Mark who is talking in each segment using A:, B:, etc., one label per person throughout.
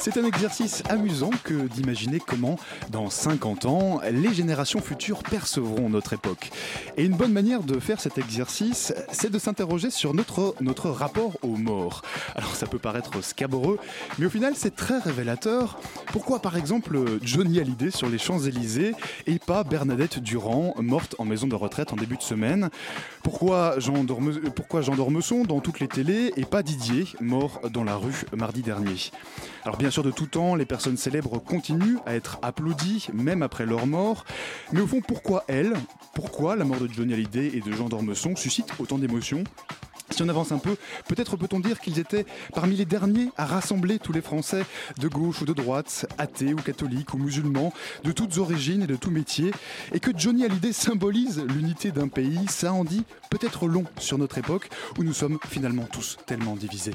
A: C'est un exercice amusant que d'imaginer comment, dans 50 ans, les générations futures percevront notre époque. Et une bonne manière de faire cet exercice, c'est de s'interroger sur notre, rapport aux morts. Alors ça peut paraître scabreux, mais au final c'est très révélateur. Pourquoi par exemple Johnny Hallyday sur les Champs-Élysées et pas Bernadette Durand, morte en maison de retraite en début de semaine? Pourquoi Jean, pourquoi Jean Dormesson dans toutes les télés et pas Didier, mort dans la rue mardi dernier? Alors bien sûr de tout temps, les personnes célèbres continuent à être applaudies, même après leur mort. Mais au fond, pourquoi elles Pourquoi la mort de Johnny Hallyday et de Jean Dormesson suscite autant d'émotions? Si on avance un peu, peut-être peut-on dire qu'ils étaient parmi les derniers à rassembler tous les Français de gauche ou de droite, athées ou catholiques ou musulmans, de toutes origines et de tout métier, et que Johnny Hallyday symbolise l'unité d'un pays, ça en dit peut-être long sur notre époque où nous sommes finalement tous tellement divisés.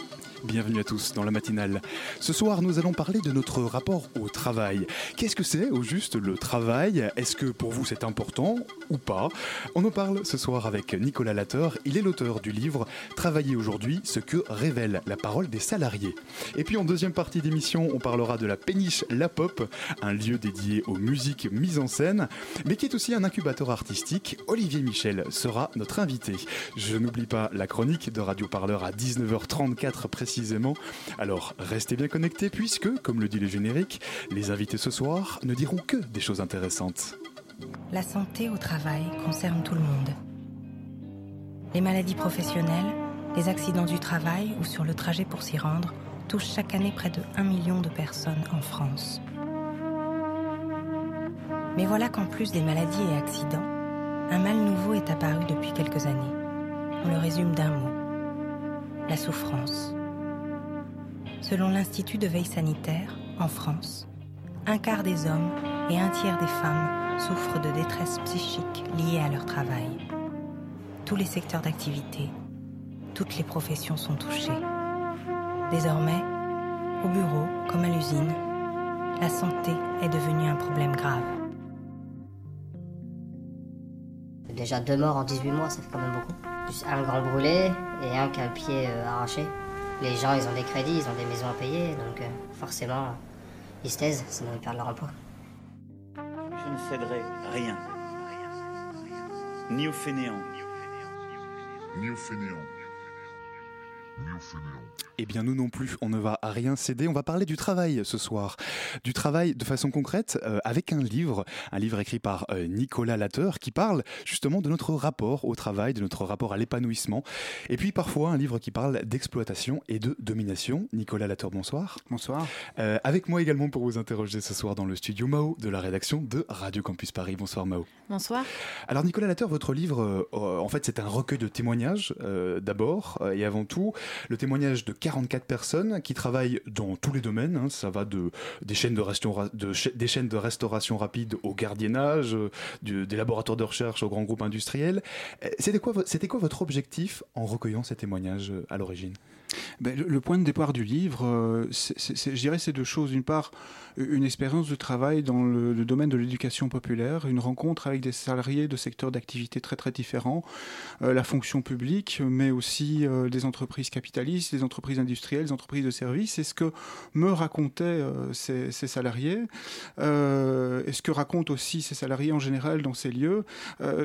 A: Bienvenue à tous dans la matinale. Ce soir, nous allons parler de notre rapport au travail. Qu'est-ce que c'est au juste le travail? Est-ce que pour vous c'est important ou pas? On en parle ce soir avec Nicolas Latteur. Il est l'auteur du livre Travailler aujourd'hui, ce que révèle la parole des salariés. Et puis en deuxième partie d'émission, on parlera de la péniche La Pop, un lieu dédié aux musiques mises en scène, mais qui est aussi un incubateur artistique. Olivier Michel sera notre invité. Je n'oublie pas la chronique de Radio Parleur à 19h34 précisément. Alors restez bien connectés puisque, comme le dit le générique, les invités ce soir ne diront que des choses intéressantes.
B: La santé au travail concerne tout le monde. Les maladies professionnelles, les accidents du travail ou sur le trajet pour s'y rendre touchent chaque année près de 1 million de personnes en France. Mais voilà qu'en plus des maladies et accidents, un mal nouveau est apparu depuis quelques années. On le résume d'un mot. La souffrance. Selon l'Institut de veille sanitaire, en France, un quart des hommes et un tiers des femmes souffrent de détresse psychique liée à leur travail. Tous les secteurs d'activité, toutes les professions sont touchées. Désormais, au bureau comme à l'usine, la santé est devenue un problème grave.
C: Déjà deux morts en 18 mois, ça fait quand même beaucoup. Un grand brûlé et un qui a le pied euh, arraché. Les gens, ils ont des crédits, ils ont des maisons à payer, donc euh, forcément, ils se taisent, sinon ils perdent leur emploi.
D: Je ne céderai rien. Ni aux fainéants.
E: Ni aux fainéants. Ni aux fainéants.
A: Eh bien nous non plus, on ne va à rien céder, on va parler du travail ce soir. Du travail de façon concrète euh, avec un livre, un livre écrit par euh, Nicolas Latteur qui parle justement de notre rapport au travail, de notre rapport à l'épanouissement. Et puis parfois un livre qui parle d'exploitation et de domination. Nicolas Latteur, bonsoir.
F: Bonsoir.
A: Euh, avec moi également pour vous interroger ce soir dans le studio Mao de la rédaction de Radio Campus Paris. Bonsoir Mao.
G: Bonsoir.
A: Alors Nicolas Latteur, votre livre, en fait, c'est un recueil de témoignages euh, d'abord euh, et avant tout, le témoignage de 44 personnes qui travaillent dans tous les domaines. hein. ça va de des chaînes de, restaura- de cha- des chaînes de restauration rapide au gardiennage, euh, des laboratoires de recherche aux grands groupes industriels. Euh, C'était quoi, vo- c'était quoi votre objectif en recueillant ces témoignages euh, à l'origine?
F: Ben, le, point de départ du livre, euh, c'est- c'est- c'est- je dirais, c'est deux choses. D'une part, une expérience de travail dans le, domaine de l'éducation populaire, une rencontre avec des salariés de secteurs d'activité très très différents, euh, la fonction publique, mais aussi euh, des entreprises capitalistes, des entreprises industrielles, des entreprises de services. Et ce que me racontaient ces, ces salariés, et ce que racontent aussi ces salariés en général dans ces lieux,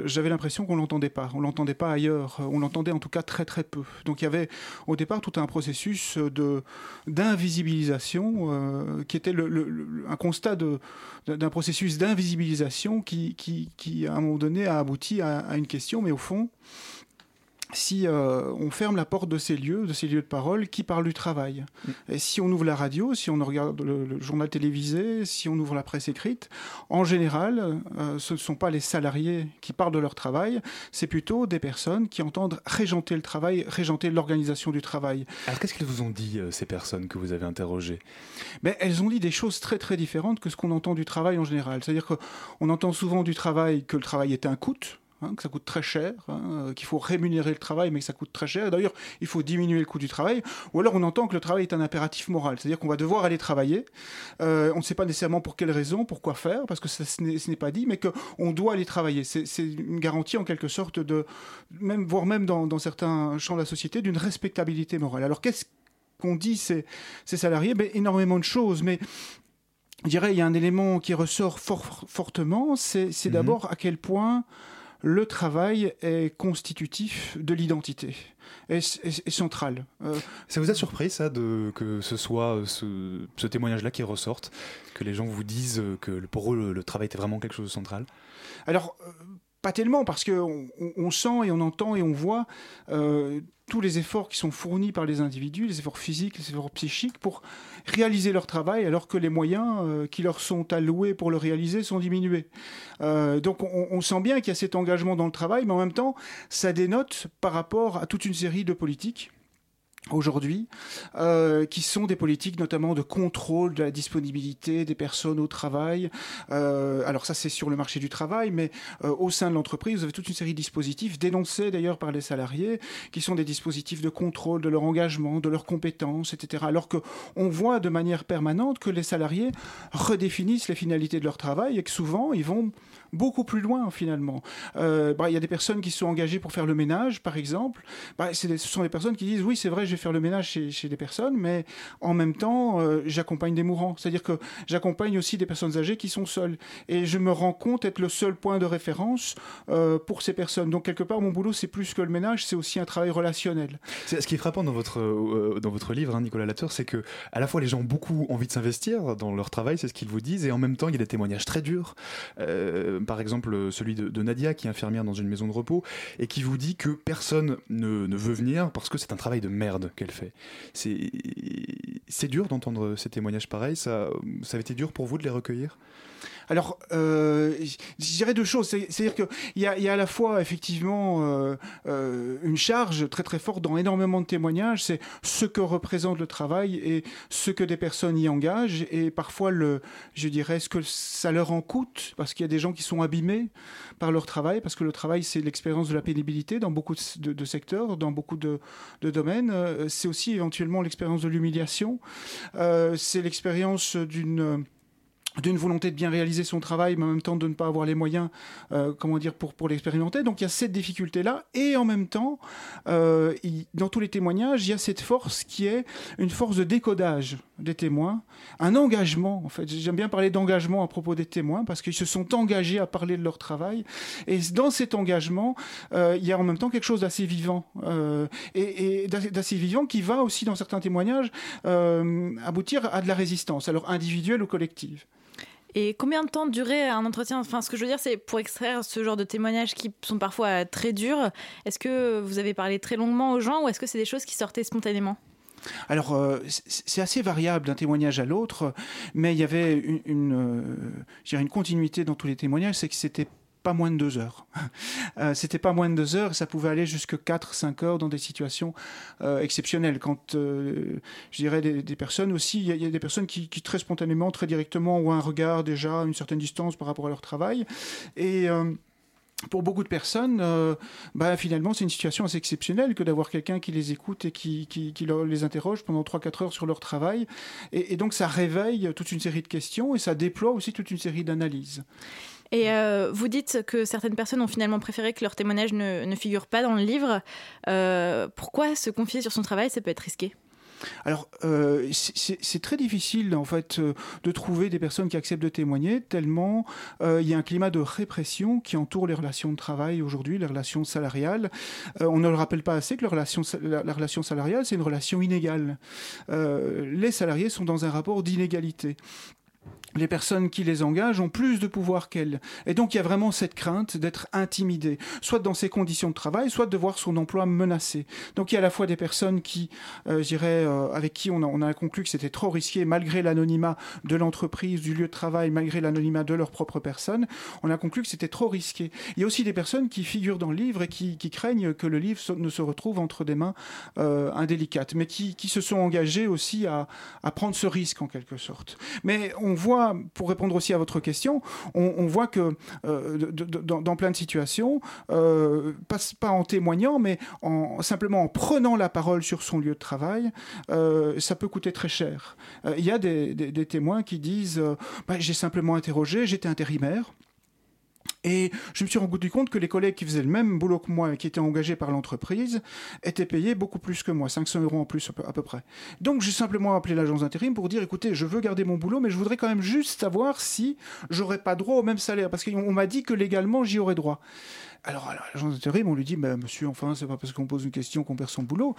F: j'avais l'impression qu'on l'entendait pas. On l'entendait pas ailleurs. On l'entendait en tout cas très très peu. Donc il y avait au départ tout un processus d'invisibilisation qui était le, un constat d'un processus d'invisibilisation qui, à un moment donné a abouti à une question, mais au fond si euh, on ferme la porte de ces lieux, de ces lieux de parole qui parlent du travail. Mm. Et si on ouvre la radio, si on regarde le, journal télévisé, si on ouvre la presse écrite, en général, euh, ce ne sont pas les salariés qui parlent de leur travail, c'est plutôt des personnes qui entendent régenter le travail, régenter l'organisation du travail.
A: Alors qu'est-ce qu'elles vous ont dit, euh, ces personnes que vous avez interrogées?
F: Ben, Elles ont dit des choses très très différentes que ce qu'on entend du travail en général. C'est-à-dire qu'on entend souvent du travail que le travail est un coût, Hein, que ça coûte très cher, hein, euh, qu'il faut rémunérer le travail, mais que ça coûte très cher. D'ailleurs, il faut diminuer le coût du travail. Ou alors, on entend que le travail est un impératif moral, c'est-à-dire qu'on va devoir aller travailler. Euh, on ne sait pas nécessairement pour quelle raison, pourquoi faire, parce que ça, ce n'est pas dit, mais qu'on doit aller travailler. C'est une garantie en quelque sorte de, même, voire même dans, certains champs de la société, d'une respectabilité morale. Alors, qu'est-ce qu'on dit ces, ces salariés? Ben, Énormément de choses, mais je dirais, il y a un élément qui ressort fortement, c'est mhm. d'abord à quel point le travail est constitutif de l'identité, est, central.
A: Euh, ça vous a surpris ça de que ce soit ce, témoignage-là qui ressorte, que les gens vous disent que pour eux le, travail était vraiment quelque chose de central?
F: Alors euh, pas tellement parce que on, sent et on entend et on voit euh, tous les efforts qui sont fournis par les individus, les efforts physiques, les efforts psychiques, pour réaliser leur travail, alors que les moyens euh, qui leur sont alloués pour le réaliser sont diminués. Euh, donc on, sent bien qu'il y a cet engagement dans le travail, mais en même temps, ça dénote par rapport à toute une série de politiques aujourd'hui, euh, qui sont des politiques notamment de contrôle de la disponibilité des personnes au travail. Euh, alors ça c'est sur le marché du travail, mais euh, au sein de l'entreprise, vous avez toute une série de dispositifs dénoncés d'ailleurs par les salariés, qui sont des dispositifs de contrôle de leur engagement, de leurs compétences, etc. Alors que on voit de manière permanente que les salariés redéfinissent les finalités de leur travail et que souvent ils vont beaucoup plus loin finalement. Euh, bah, il y a des personnes qui sont engagées pour faire le ménage, par exemple. Bah, ce sont des personnes qui disent oui, c'est vrai, je vais faire le ménage chez, des personnes, mais en même temps, euh, j'accompagne des mourants. C'est-à-dire que j'accompagne aussi des personnes âgées qui sont seules. Et je me rends compte être le seul point de référence euh, pour ces personnes. Donc quelque part, mon boulot, c'est plus que le ménage, c'est aussi un travail relationnel.
A: Ce qui est frappant dans votre, dans votre livre, hein, Nicolas Latour, c'est que à la fois les gens ont beaucoup envie de s'investir dans leur travail, c'est ce qu'ils vous disent, et en même temps, il y a des témoignages très durs par exemple celui de, Nadia, qui est infirmière dans une maison de repos, et qui vous dit que personne ne, veut venir parce que c'est un travail de merde qu'elle fait. C'est dur d'entendre ces témoignages pareils, ça, ça avait été dur pour vous de les recueillir?
F: Alors, euh, je dirais deux choses. C'est-à-dire qu'il y a, y a à la fois, effectivement, euh, euh, une charge très très forte dans énormément de témoignages. C'est ce que représente le travail et ce que des personnes y engagent. Et parfois, le, je dirais, ce que ça leur en coûte, parce qu'il y a des gens qui sont abîmés par leur travail, parce que le travail, c'est l'expérience de la pénibilité dans beaucoup de, secteurs, dans beaucoup de, de domaines. C'est aussi éventuellement l'expérience de l'humiliation. c'est l'expérience d'une d'une volonté de bien réaliser son travail, mais en même temps de ne pas avoir les moyens, euh, comment dire, pour, pour l'expérimenter. Donc il y a cette difficulté-là, et en même temps, euh, dans tous les témoignages, il y a cette force qui est une force de décodage des témoins, un engagement, en fait. J'aime bien parler d'engagement à propos des témoins, parce qu'ils se sont engagés à parler de leur travail, et dans cet engagement, euh, il y a en même temps quelque chose d'assez vivant, et, et d'assez vivant qui va aussi, dans certains témoignages, aboutir à de la résistance, alors individuelle ou collective.
H: Et combien de temps durait un entretien? Enfin, ce que je veux dire, c'est pour extraire ce genre de témoignages qui sont parfois très durs. Est-ce que vous avez parlé très longuement aux gens ou est-ce que c'est des choses qui sortaient spontanément?
F: Alors, euh, c'est assez variable d'un témoignage à l'autre, mais il y avait une, une, euh, continuité dans tous les témoignages, c'est que c'était pas moins de deux heures. Euh, c'était pas moins de deux heures, ça pouvait aller jusque 4-5 heures dans des situations euh, exceptionnelles. Quand euh, je dirais des, personnes aussi, il y, a des personnes qui, très spontanément, très directement ont un regard déjà à une certaine distance par rapport à leur travail. Et pour beaucoup de personnes, bah, finalement, c'est une situation assez exceptionnelle que d'avoir quelqu'un qui les écoute et qui, les interroge pendant 3-4 heures sur leur travail. Et, donc, ça réveille toute une série de questions et ça déploie aussi toute une série d'analyses.
H: Et euh, vous dites que certaines personnes ont finalement préféré que leur témoignage ne, figure pas dans le livre. Euh, pourquoi se confier sur son travail Ça peut être risqué?
F: Alors, euh, c'est très difficile en fait de trouver des personnes qui acceptent de témoigner, tellement il y a un climat de répression qui entoure les relations de travail aujourd'hui, les relations salariales. on ne le rappelle pas assez que la relation salariale, c'est une relation inégale. les salariés sont dans un rapport d'inégalité. Les personnes qui les engagent ont plus de pouvoir qu'elles. Et donc il y a vraiment cette crainte d'être intimidé, soit dans ses conditions de travail, soit de voir son emploi menacé. Donc il y a à la fois des personnes qui, euh, je euh, avec qui on a, on a conclu que c'était trop risqué, malgré l'anonymat de l'entreprise, du lieu de travail, malgré l'anonymat de leur propre personne, on a conclu que c'était trop risqué. Il y a aussi des personnes qui figurent dans le livre et qui, craignent que le livre ne se retrouve entre des mains euh, indélicates, mais qui, se sont engagées aussi à prendre ce risque en quelque sorte. Mais on voit pour répondre aussi à votre question, on, voit que euh, dans, plein de situations, euh, pas, en témoignant, mais en, simplement en prenant la parole sur son lieu de travail, euh, ça peut coûter très cher. Il y a des, témoins qui disent bah, J'ai simplement interrogé, j'étais intérimaire. Et je me suis rendu compte que les collègues qui faisaient le même boulot que moi et qui étaient engagés par l'entreprise étaient payés beaucoup plus que moi, 500 euros en plus à peu près. Donc j'ai simplement appelé l'agence d'intérim pour dire écoutez, je veux garder mon boulot, mais je voudrais quand même juste savoir si j'aurais pas droit au même salaire, parce qu'on m'a dit que légalement j'y aurais droit. Alors, à l'agence d'intérim, on lui dit, bah, monsieur, enfin, c'est pas parce qu'on pose une question qu'on perd son boulot.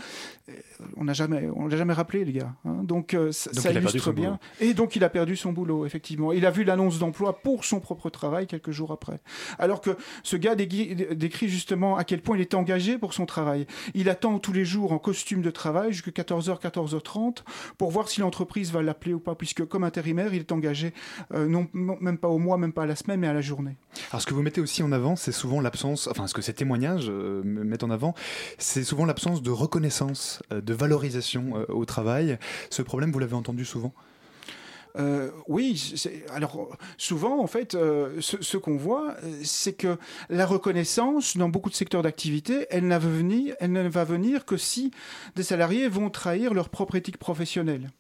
F: Euh, on n'a jamais, on l'a jamais rappelé, les gars. Hein. Donc, euh, ça illustre bien. Et donc, il a perdu son boulot, effectivement. Il a vu l'annonce d'emploi pour son propre travail quelques jours après. Alors que ce gars décrit justement à quel point il est engagé pour son travail. Il attend tous les jours en costume de travail jusqu'à 14h, 14h30 pour voir si l'entreprise va l'appeler ou pas, puisque comme intérimaire, il est engagé euh, non, même pas au mois, même pas à la semaine, mais à la journée.
A: Alors, ce que vous mettez aussi en avant, c'est souvent l'absence enfin ce que ces témoignages euh, mettent en avant, c'est souvent l'absence de reconnaissance, euh, de valorisation euh, au travail. Ce problème, vous l'avez entendu souvent?
F: Oui, alors souvent en fait, ce, qu'on voit, c'est que la reconnaissance dans beaucoup de secteurs d'activité, elle, elle ne va venir que si des salariés vont trahir leur propre éthique professionnelle.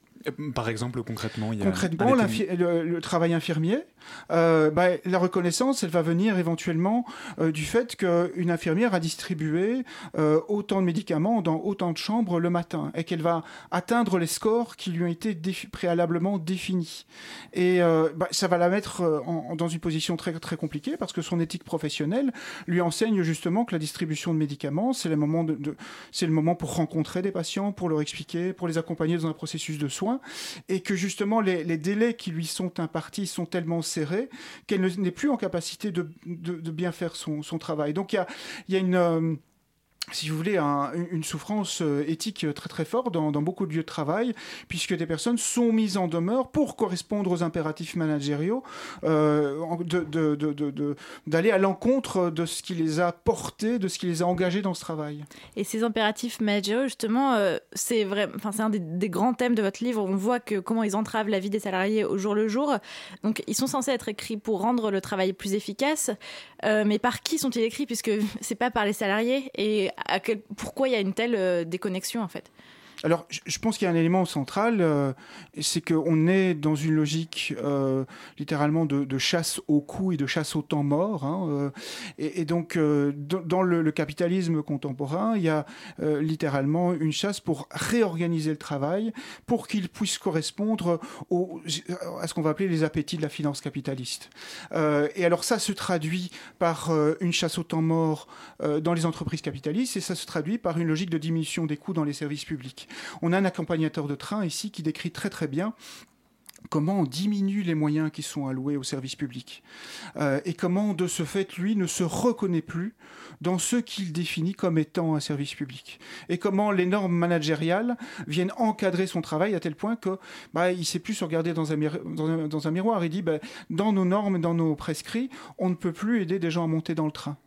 A: Par exemple, concrètement, il y a
F: concrètement le, travail infirmier, euh, bah, la reconnaissance, elle va venir éventuellement euh, du fait qu'une infirmière a distribué euh, autant de médicaments dans autant de chambres le matin et qu'elle va atteindre les scores qui lui ont été préalablement définis. Et bah, ça va la mettre dans une position très, très compliquée parce que son éthique professionnelle lui enseigne justement que la distribution de médicaments, c'est le moment, de, c'est le moment pour rencontrer des patients, pour leur expliquer, pour les accompagner dans un processus de soins et que justement les, délais qui lui sont impartis sont tellement qu'elle n'est plus en capacité de, bien faire son, travail. Donc il y a, une... Euh, si vous voulez, une souffrance euh, éthique très très forte dans, beaucoup de lieux de travail, puisque des personnes sont mises en demeure pour correspondre aux impératifs managériaux, euh, d'aller à l'encontre de ce qui les a portés, de ce qui les a engagés dans ce travail.
H: Et ces impératifs managériaux, justement, euh, c'est un des, grands thèmes de votre livre. On voit que comment ils entravent la vie des salariés au jour le jour. Donc, ils sont censés être écrits pour rendre le travail plus efficace, mais par qui sont-ils écrits? Puisque c'est pas par les salariés et pourquoi il y a une telle euh, déconnexion en fait?
F: Alors, je pense qu'il y a un élément central, euh, c'est qu'on est dans une logique euh, littéralement de, chasse au coût et de chasse au temps mort. Hein, euh, et, donc, dans le, capitalisme contemporain, il y a littéralement une chasse pour réorganiser le travail, pour qu'il puisse correspondre au, à ce qu'on va appeler les appétits de la finance capitaliste. et alors, ça se traduit par une chasse au temps mort dans les entreprises capitalistes, et ça se traduit par une logique de diminution des coûts dans les services publics. On a un accompagnateur de train ici qui décrit très très bien comment on diminue les moyens qui sont alloués au service public. Euh, et comment de ce fait lui ne se reconnaît plus dans ce qu'il définit comme étant un service public. Et comment les normes managériales viennent encadrer son travail à tel point que bah, il sait plus se regarder dans un, miroir il dit bah, dans nos normes dans nos prescrits on ne peut plus aider des gens à monter dans le train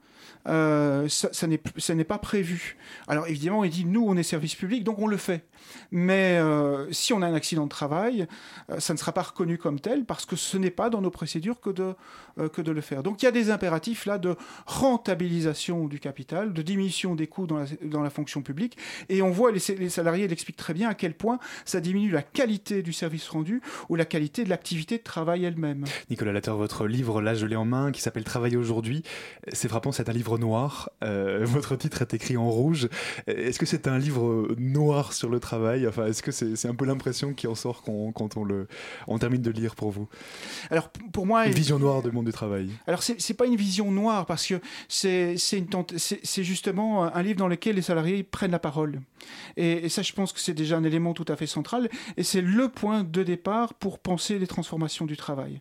F: ça, ça n'est pas prévu. Alors évidemment, il dit nous, on est service public, donc on le fait. Mais euh, si on a un accident de travail, euh, ça ne sera pas reconnu comme tel parce que ce n'est pas dans nos procédures que de, que de le faire. Donc il y a des impératifs là de rentabilisation du capital, de diminution des coûts dans la, dans la fonction publique. Et on voit, les, les salariés l'expliquent très bien, à quel point ça diminue la qualité du service rendu ou la qualité de l'activité de travail elle-même.
A: Nicolas Latter, votre livre, là je l'ai en main, qui s'appelle Travailler aujourd'hui, c'est frappant, c'est un livre noir. Euh, votre titre est écrit en rouge. Est-ce que c'est un livre noir sur le travail Enfin, est-ce que c'est un peu l'impression qui en sort quand, on, le, on termine de lire pour vous
F: Alors, pour moi.
A: Une vision noire du monde du travail.
F: Alors, c'est pas une vision noire parce que c'est justement un livre dans lequel les salariés prennent la parole. Et, et ça, je pense que c'est déjà un élément tout à fait central. Et c'est le point de départ pour penser les transformations du travail.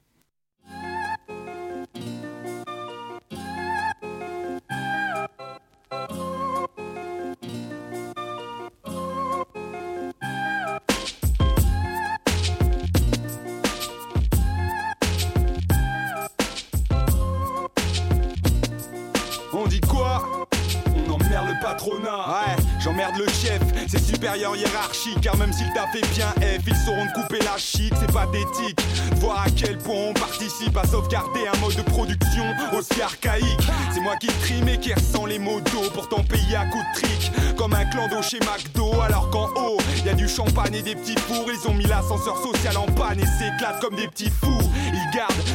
I: C'est supérieur hiérarchique. Car même s'il t'a fait bien F, ils sauront de couper la chic. C'est pathétique, voir à quel point on participe à sauvegarder un mode de production aussi archaïque. C'est moi qui trime et qui ressens les mots d'eau, pourtant payé à coups de trick. Comme un clan chez McDo, alors qu'en haut, y a du champagne et des petits fours. Ils ont mis l'ascenseur social en panne et s'éclatent comme des petits fous.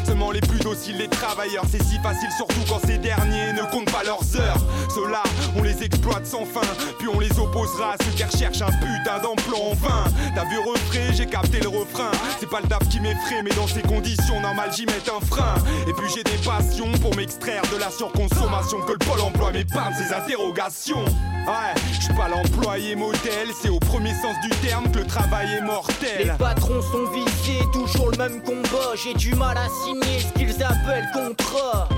I: Seulement les plus dociles, les travailleurs. C'est si facile, surtout quand ces derniers ne comptent pas leurs heures. Ceux-là, on les exploite sans fin, puis on les opposera à ceux qui recherchent un putain d'emploi en vain. T'as vu refrain, j'ai capté le refrain. C'est pas le taf qui m'effraie, mais dans ces conditions normales, j'y mets un frein. Et puis j'ai des passions pour m'extraire de la surconsommation que le pôle emploi m'épargne ces interrogations. Ouais, je suis pas l'employé modèle, c'est au premier sens du terme que le travail est mortel.
J: Les patrons sont visés, toujours le même combat. J'ai du mal à signer ce qu'ils appellent contrat.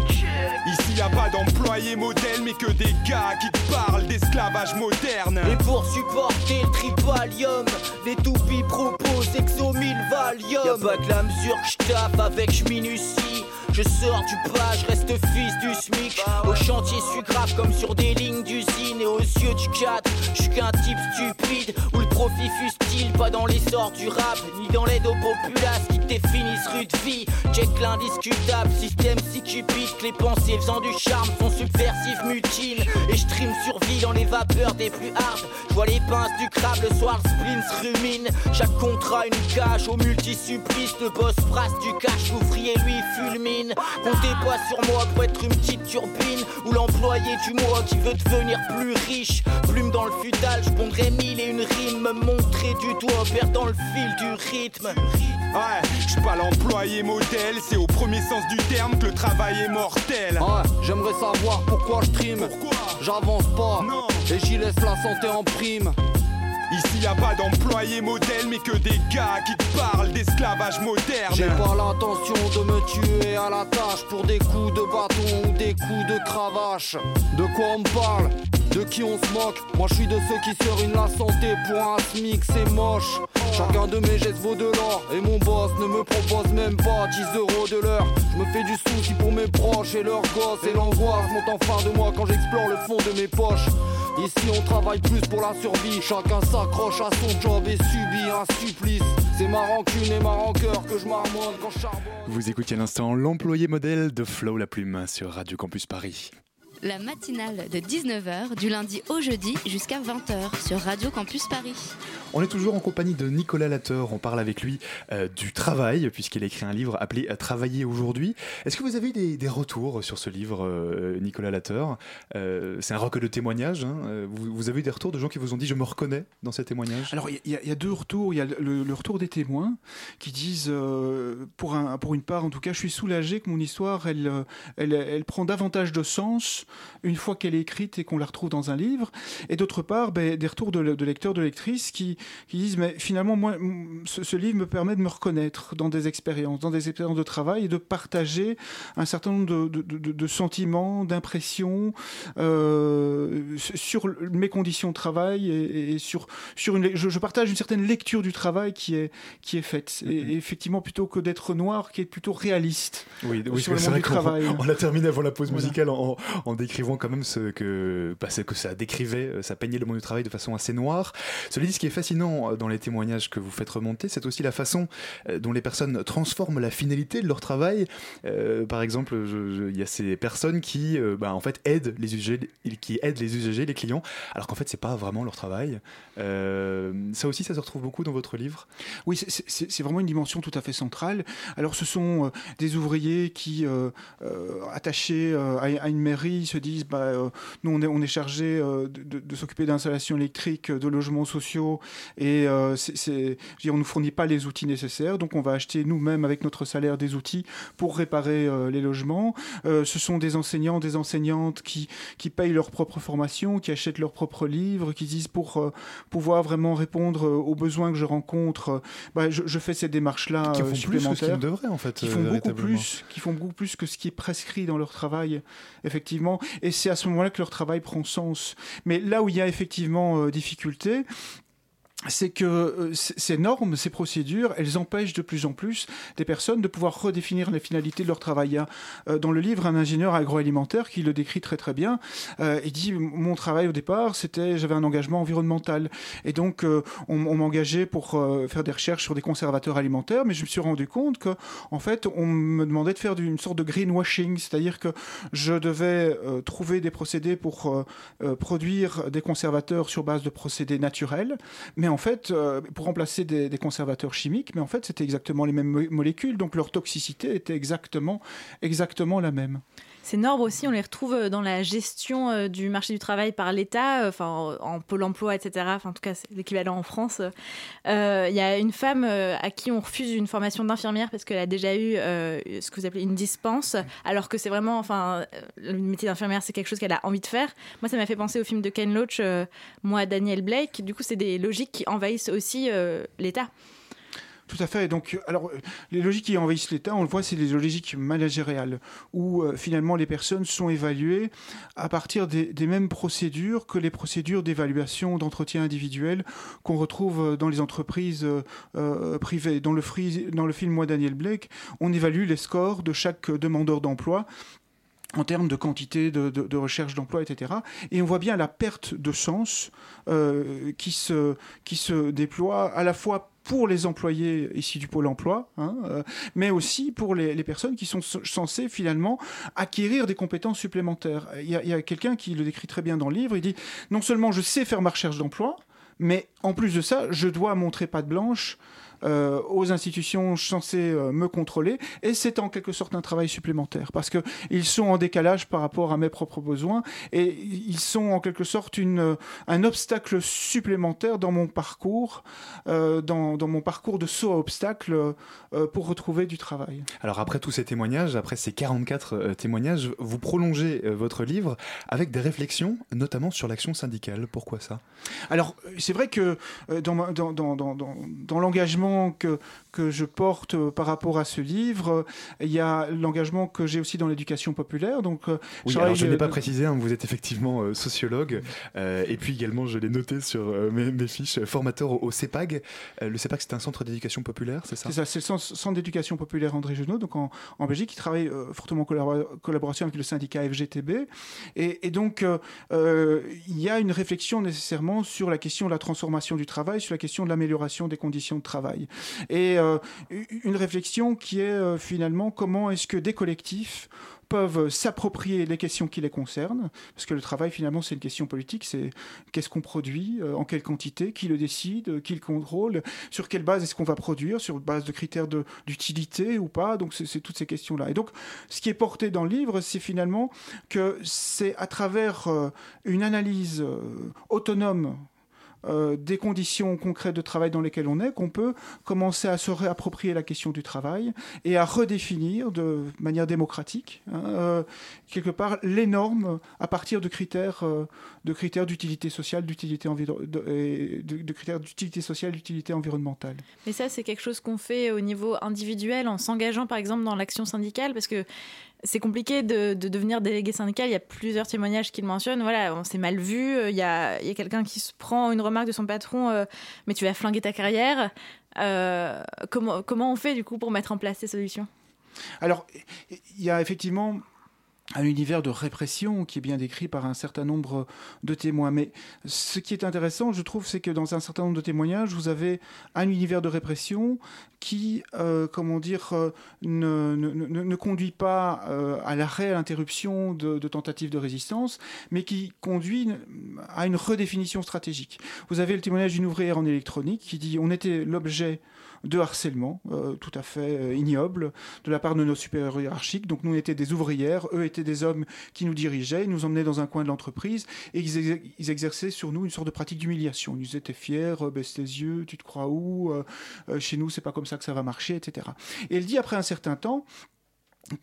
I: Ici y a pas d'employé modèle, mais que des gars qui te parlent d'esclavage moderne.
J: Et pour supporter le tripalium, les toupies proposent exomil valium. Y'a pas que la mesure que je avec j'minutie. Je sors du pas, je reste fils du SMIC. Au chantier, je suis grave comme sur des lignes d'usine. Et aux yeux du cadre, je suis qu'un type stupide. Où le profit fustile, pas dans l'essor du rap, ni dans l'aide aux populaces qui définissent rue de vie. Check l'indiscutable, système si cupide. Les pensées faisant du charme sont subversives, mutinent. Et je trime survie dans les vapeurs des plus hard. Je vois les pinces du crabe, le soir le spleen se rumine. Chaque contrat, une cage au multi-supplice. Le boss brasse du cash, l'ouvrier lui fulmine. Comptez pas sur moi pour être une petite turbine ou l'employé du mois qui veut devenir plus riche. Plume dans le futal, je pondrai mille et une rime, me montrer du doigt, perdant le fil du rythme.
I: Ouais, je suis pas l'employé modèle, c'est au premier sens du terme que le travail est mortel.
K: Ouais, j'aimerais savoir pourquoi je trime.
I: Pourquoi?
K: J'avance pas et j'y laisse la santé en prime.
I: Ici y a pas d'employé modèle, mais que des gars qui te parlent d'esclavage moderne.
K: J'ai pas l'intention de me tuer à la tâche pour des coups de bâton ou des coups de cravache. De quoi on me parle? De qui on se moque? Moi je suis de ceux qui se ruinent la santé pour un SMIC, c'est moche. Chacun de mes gestes vaut de l'or et mon boss ne me propose même pas 10 euros de l'heure. Je me fais du souci pour mes proches et leurs gosses et l'angoisse monte en fin de moi quand j'explore le fond de mes poches. Ici on travaille plus pour la survie, chacun s'accroche à son job et subit un supplice. C'est ma rancune et ma rancœur que je marmonne quand je charbonne.
A: Vous écoutez à l'instant l'employé modèle de Flow La Plume sur Radio Campus Paris
L: la matinale de 19h du lundi au jeudi jusqu'à 20h sur Radio Campus Paris.
A: On est toujours en compagnie de Nicolas Lateur. On parle avec lui euh, du travail, puisqu'il a écrit un livre appelé euh, Travailler aujourd'hui. Est-ce que vous avez eu des, retours sur ce livre, euh, Nicolas Lateur C'est un recueil de témoignages. Hein. vous, avez eu des retours de gens qui vous ont dit Je me reconnais dans ces témoignages?
F: Alors, il y, a deux retours. Il y a le, retour des témoins qui disent, pour, un, pour une part en tout cas, je suis soulagé que mon histoire, elle, elle, elle prend davantage de sens une fois qu'elle est écrite et qu'on la retrouve dans un livre. Et d'autre part, ben, des retours de, lecteurs, de lectrices qui, disent, mais finalement, moi, ce, livre me permet de me reconnaître dans des expériences, dans des expériences de travail et de partager un certain nombre de, sentiments, d'impressions euh, sur mes conditions de travail et, sur, sur une, je, partage une certaine lecture du travail qui est, qui est faite. Et, mm-hmm. effectivement, plutôt que d'être noir, qui est plutôt réaliste
A: oui, oui, sur le monde du travail. On, a terminé avant la pause musicale en, en décrivant quand même ce que, parce que ça décrivait, euh, ça peignait le monde du travail de façon assez noire. Cela dit, ce qui est fascinant euh, dans les témoignages que vous faites remonter, c'est aussi la façon euh, dont les personnes transforment la finalité de leur travail. par exemple, il y a ces personnes qui, bah, en fait, aident les usagers, qui aident les usagers, les clients, alors qu'en fait, c'est pas vraiment leur travail. ça aussi, ça se retrouve beaucoup dans votre livre?
F: Oui, c'est vraiment une dimension tout à fait centrale. Alors, ce sont des ouvriers qui, attachés à, une mairie, se disent bah, euh, nous, on est, on est chargé euh, de, de, s'occuper d'installations électriques, de logements sociaux, et c'est, on ne nous fournit pas les outils nécessaires, donc on va acheter nous-mêmes avec notre salaire des outils pour réparer les logements. ce sont des enseignants, des enseignantes qui, qui payent leur propre formation, qui achètent leurs propres livres, qui disent pour pouvoir vraiment répondre aux besoins que je rencontre, bah, je, je, fais ces démarches-là
A: qui font
F: supplémentaires.
A: Plus que devraient, en fait,
F: qui font beaucoup plus, qui font beaucoup plus que ce qui est prescrit dans leur travail, effectivement. Et c'est à ce moment-là que leur travail prend sens. Mais là où il y a effectivement euh, difficulté, c'est que euh, ces normes, ces procédures, elles empêchent de plus en plus des personnes de pouvoir redéfinir les finalités de leur travail. Euh, dans le livre un ingénieur agroalimentaire qui le décrit très très bien. Euh, il dit mon travail au départ, c'était j'avais un engagement environnemental et donc on, m'engageait pour faire des recherches sur des conservateurs alimentaires, mais je me suis rendu compte que en fait on me demandait de faire une sorte de greenwashing, c'est-à-dire que je devais trouver des procédés pour produire des conservateurs sur base de procédés naturels, mais fait, euh, pour remplacer des, conservateurs chimiques, mais en fait, c'était exactement les mêmes molécules, donc leur toxicité était exactement la même.
H: Ces normes aussi, on les retrouve euh, dans la gestion euh, du marché du travail par l'État, euh, en Pôle Emploi, etc. En tout cas, c'est l'équivalent en France. Il y a une femme à qui on refuse une formation d'infirmière parce qu'elle a déjà eu ce que vous appelez une dispense, alors que c'est vraiment, enfin, le métier d'infirmière, c'est quelque chose qu'elle a envie de faire. Moi, ça m'a fait penser au film de Ken Loach, moi, Daniel Blake. Du coup, c'est des logiques qui envahissent aussi l'État.
F: Tout à fait. Donc, alors, les logiques qui envahissent l'État, on le voit, c'est les logiques managériales, où euh, finalement les personnes sont évaluées à partir des, mêmes procédures que les procédures d'évaluation d'entretien individuel qu'on retrouve euh, dans les entreprises euh, privées. Dans le, film Moi Daniel Blake, on évalue les scores de chaque demandeur d'emploi en termes de quantité de, recherche d'emploi, etc. Et on voit bien la perte de sens qui, se, qui se déploie à la fois pour les employés ici du pôle emploi, hein, euh, mais aussi pour les, personnes qui sont censées finalement acquérir des compétences supplémentaires. Il y a, quelqu'un qui le décrit très bien dans le livre, il dit non seulement je sais faire ma recherche d'emploi, mais en plus de ça, je dois montrer patte blanche euh, aux institutions censées euh, me contrôler, et c'est en quelque sorte un travail supplémentaire, parce qu'ils sont en décalage par rapport à mes propres besoins, et ils sont en quelque sorte une, euh, un obstacle supplémentaire dans mon parcours, dans, dans, mon parcours de saut à obstacle pour retrouver du travail.
A: Alors après tous ces témoignages, après ces 44 témoignages, vous prolongez votre livre avec des réflexions, notamment sur l'action syndicale. Pourquoi ça?
F: Alors c'est vrai que dans, dans, dans, dans, dans l'engagement que, que je porte euh, par rapport à ce livre. Il y a l'engagement que j'ai aussi dans l'éducation populaire. Donc,
A: euh, oui, alors je n'ai pas précisé, hein, vous êtes effectivement euh, sociologue, et puis également, je l'ai noté sur mes, fiches, formateur au, CEPAG. le CEPAG, c'est un centre d'éducation populaire, c'est ça?
F: C'est ça, c'est le centre, d'éducation populaire André Genot, donc en, en Belgique, qui travaille fortement en collaboration avec le syndicat FGTB. Et, et donc, il y a une réflexion nécessairement sur la question de la transformation du travail, sur la question de l'amélioration des conditions de travail. Et euh, une réflexion qui est euh, finalement comment est-ce que des collectifs peuvent s'approprier les questions qui les concernent, parce que le travail finalement c'est une question politique, c'est qu'est-ce qu'on produit, euh, en quelle quantité, qui le décide, qui le contrôle, sur quelle base est-ce qu'on va produire, sur base de critères d'utilité ou pas, donc c'est toutes ces questions-là. Et donc ce qui est porté dans le livre, c'est finalement que c'est à travers une analyse autonome euh, des conditions concrètes de travail dans lesquelles on est, qu'on peut commencer à se réapproprier la question du travail et à redéfinir de manière démocratique, hein, euh, quelque part, les normes à partir de critères euh, de critères d'utilité sociale, d'utilité de, de, critères d'utilité sociale, d'utilité environnementale.
H: Mais ça, c'est quelque chose qu'on fait au niveau individuel en s'engageant, par exemple, dans l'action syndicale, parce que c'est compliqué de, devenir délégué syndical. Il y a plusieurs témoignages qui le mentionnent. Voilà, on s'est mal vu. Il y a, il y a quelqu'un qui se prend une remarque de son patron, euh, mais tu vas flinguer ta carrière. Euh, comment, comment on fait du coup pour mettre en place ces solutions?
F: Alors, il y a effectivement un univers de répression qui est bien décrit par un certain nombre de témoins. Mais ce qui est intéressant, je trouve, c'est que dans un certain nombre de témoignages, vous avez un univers de répression qui, euh, comment dire, euh, ne, conduit pas euh, à l'arrêt, à l'interruption de, tentatives de résistance, mais qui conduit à une redéfinition stratégique. Vous avez le témoignage d'une ouvrière en électronique qui dit on était l'objet de harcèlement tout à fait ignoble de la part de nos supérieurs hiérarchiques. Donc nous, on était des ouvrières, eux étaient étaient des hommes qui nous dirigeaient, ils nous emmenaient dans un coin de l'entreprise et ils, exerçaient sur nous une sorte de pratique d'humiliation. Ils nous disaient T'es fier, euh, baisse tes yeux, tu te crois où euh, Chez nous, c'est pas comme ça que ça va marcher, etc. Et elle dit après un certain temps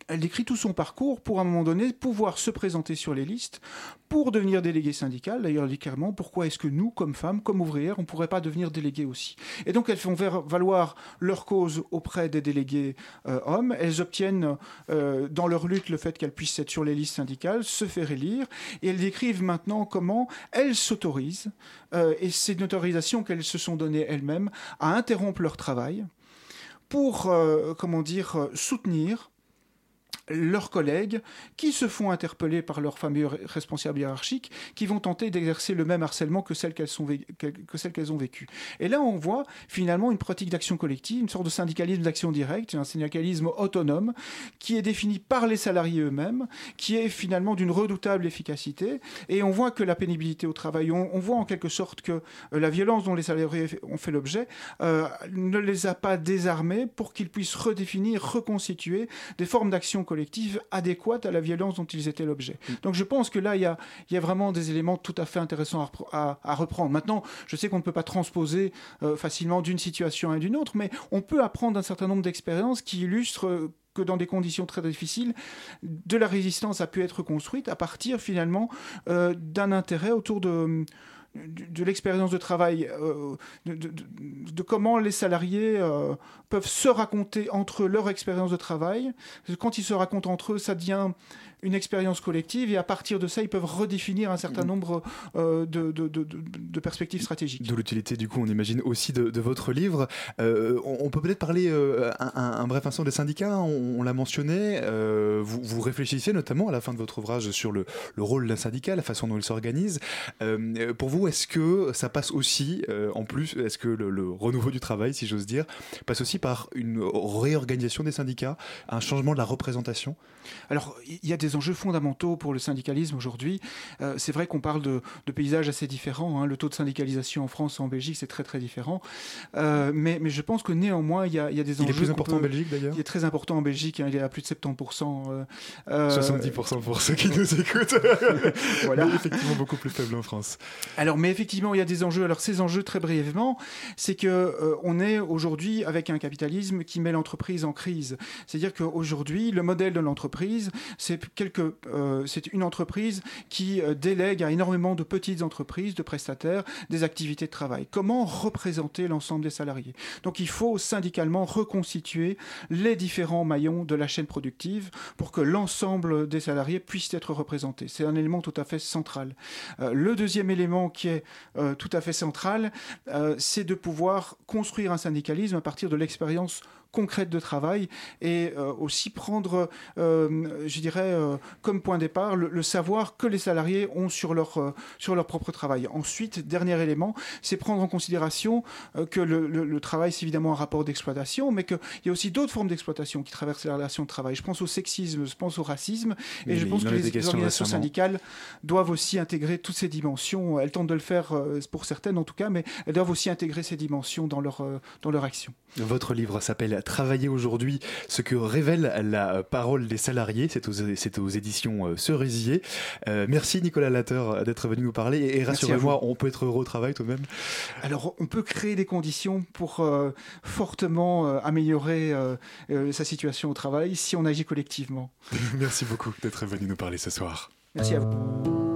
F: elle décrit tout son parcours pour à un moment donné pouvoir se présenter sur les listes pour devenir délégué syndical. D'ailleurs, elle dit clairement pourquoi est-ce que nous, comme femmes, comme ouvrières, on ne pourrait pas devenir délégués aussi? Et donc, elles font valoir leur cause auprès des délégués euh, hommes. Elles obtiennent euh, dans leur lutte le fait qu'elles puissent être sur les listes syndicales, se faire élire. Et elles décrivent maintenant comment elles s'autorisent, euh, et c'est une autorisation qu'elles se sont données elles-mêmes, à interrompre leur travail pour, comment dire, soutenir leurs collègues qui se font interpeller par leurs fameux responsables hiérarchiques qui vont tenter d'exercer le même harcèlement que celles qu'elles qu ont vécu. Et là, on voit finalement une pratique d'action collective, une sorte de syndicalisme d'action directe, un syndicalisme autonome qui est défini par les salariés eux-mêmes, qui est finalement d'une redoutable efficacité. Et on voit que la pénibilité au travail, on, voit en quelque sorte que euh, la violence dont les salariés ont fait l'objet euh, ne les a pas désarmés pour qu'ils puissent redéfinir, reconstituer des formes d'action collective collective adéquate à la violence dont ils étaient l'objet. Mm. Donc je pense que là, il y a, y a, vraiment des éléments tout à fait intéressants à, à, reprendre. Maintenant, je sais qu'on ne peut pas transposer euh, facilement d'une situation à une autre, mais on peut apprendre un certain nombre d'expériences qui illustrent euh, que dans des conditions très difficiles, de la résistance a pu être construite à partir finalement euh, d'un intérêt autour de de, l'expérience de travail, de, de, comment les salariés peuvent se raconter entre leur expérience de travail. Quand ils se racontent entre eux, ça devient une expérience collective et à partir de ça, ils peuvent redéfinir un certain mm. nombre euh, de, de, de, perspectives stratégiques.
A: De l'utilité, du coup, on imagine aussi de, votre livre. Euh, on, peut peut-être parler euh, un, bref instant des syndicats, on, l'a mentionné. Vous, vous, réfléchissez notamment à la fin de votre ouvrage sur le, le rôle d'un syndicat, la façon dont il s'organise. pour vous, est-ce que ça passe aussi, en plus, est-ce que le, le, renouveau du travail, si j'ose dire, passe aussi par une réorganisation des syndicats, un changement de la représentation?
F: Alors, il y a des enjeux fondamentaux pour le syndicalisme aujourd'hui. Euh, c'est vrai qu'on parle de, paysages assez différents. Hein. Le taux de syndicalisation en France et en Belgique, c'est très très différent. Euh, mais, mais, je pense que néanmoins, il y a, il y a des enjeux.
A: Il est plus important en Belgique d'ailleurs
F: Il est très important en Belgique. Hein. il est à plus de 70%.
A: 70% euh, pour ceux qui nous écoutent. voilà. Mais effectivement, beaucoup plus faible en France.
F: Alors, mais effectivement, il y a des enjeux. Alors, ces enjeux, très brièvement, c'est que on est aujourd'hui avec un capitalisme qui met l'entreprise en crise. C'est-à-dire qu'aujourd'hui, le modèle de l'entreprise, c'est euh, c'est une entreprise qui euh, délègue à énormément de petites entreprises, de prestataires, des activités de travail. Comment représenter l'ensemble des salariés? Donc il faut syndicalement reconstituer les différents maillons de la chaîne productive pour que l'ensemble des salariés puissent être représentés. C'est un élément tout à fait central. Euh, le deuxième élément qui est tout à fait central, c'est de pouvoir construire un syndicalisme à partir de l'expérience concrète de travail et euh, aussi prendre, euh, je dirais, euh, comme point de départ le, savoir que les salariés ont sur leur, sur leur propre travail. Ensuite, dernier élément, c'est prendre en considération que le, le, travail, c'est évidemment un rapport d'exploitation, mais qu'il y a aussi d'autres formes d'exploitation qui traversent la relation de travail. Je pense au sexisme, je pense au racisme, et je pense que les, organisations syndicales doivent aussi intégrer toutes ces dimensions. Elles tentent de le faire pour certaines en tout cas, mais elles doivent aussi intégrer ces dimensions dans leur, dans leur action.
A: Votre livre s'appelle Travailler aujourd'hui, ce que révèle la parole des salariés. C'est aux, aux, éditions euh, Cerisier. Euh, merci Nicolas Latter d'être venu nous parler. Et, rassurez-moi, on peut être heureux au travail tout de même
F: Alors, on peut créer des conditions pour euh, fortement améliorer sa situation au travail si on agit collectivement.
A: merci beaucoup d'être venu nous parler ce soir.
F: Merci à vous.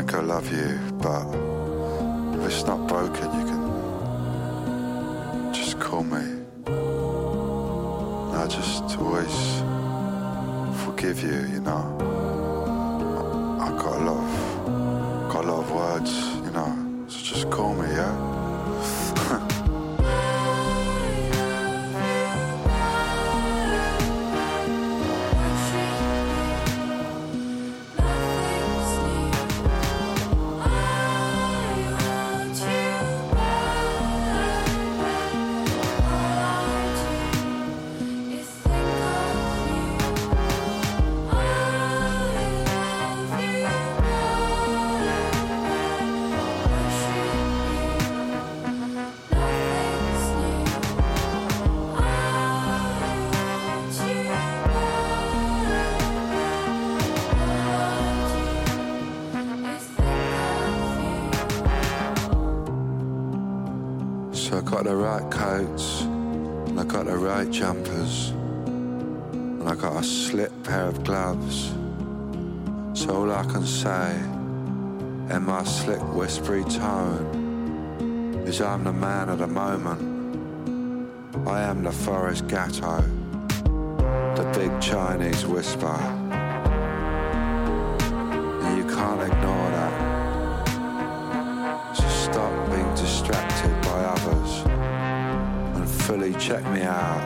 M: Love you, but if it's not broken, you can just call me. I just always forgive you, you know. I, I got a lot of, got a lot of words, you know. So just call me, yeah. Say in my slick whispery tone is I'm the man of the moment. I am the Forest Gatto, the big Chinese whisper. And you can't ignore that. So stop being distracted by others and fully check me out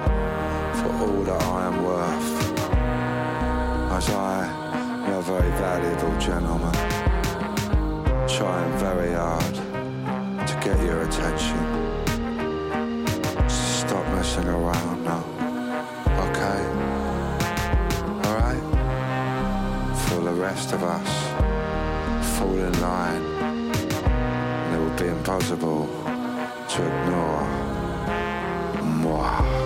M: for all that I am worth. As I very valuable gentleman, trying very hard to get your attention. Stop messing around now, okay? Alright? For the rest of us, fall in line and it will be impossible to ignore moi.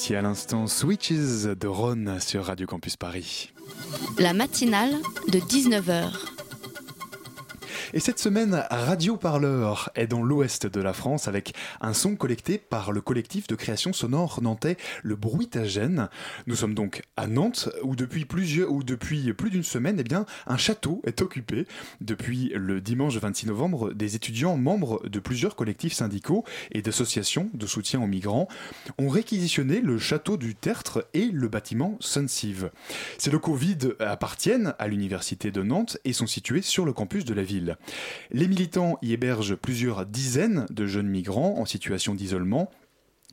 A: Écoutiez à l'instant Switches de Ron sur Radio Campus Paris.
L: La matinale de 19h.
A: Et cette semaine, Radio Parleur est dans l'ouest de la France avec un son collecté par le collectif de création sonore nantais Le Bruitagène. Nous sommes donc à Nantes où depuis, plusieurs, où depuis plus d'une semaine, eh bien, un château est occupé. Depuis le dimanche 26 novembre, des étudiants membres de plusieurs collectifs syndicaux et d'associations de soutien aux migrants ont réquisitionné le château du Tertre et le bâtiment Sunsive. Ces locaux vides appartiennent à l'université de Nantes et sont situés sur le campus de la ville. Les militants y hébergent plusieurs dizaines de jeunes migrants en situation d'isolement.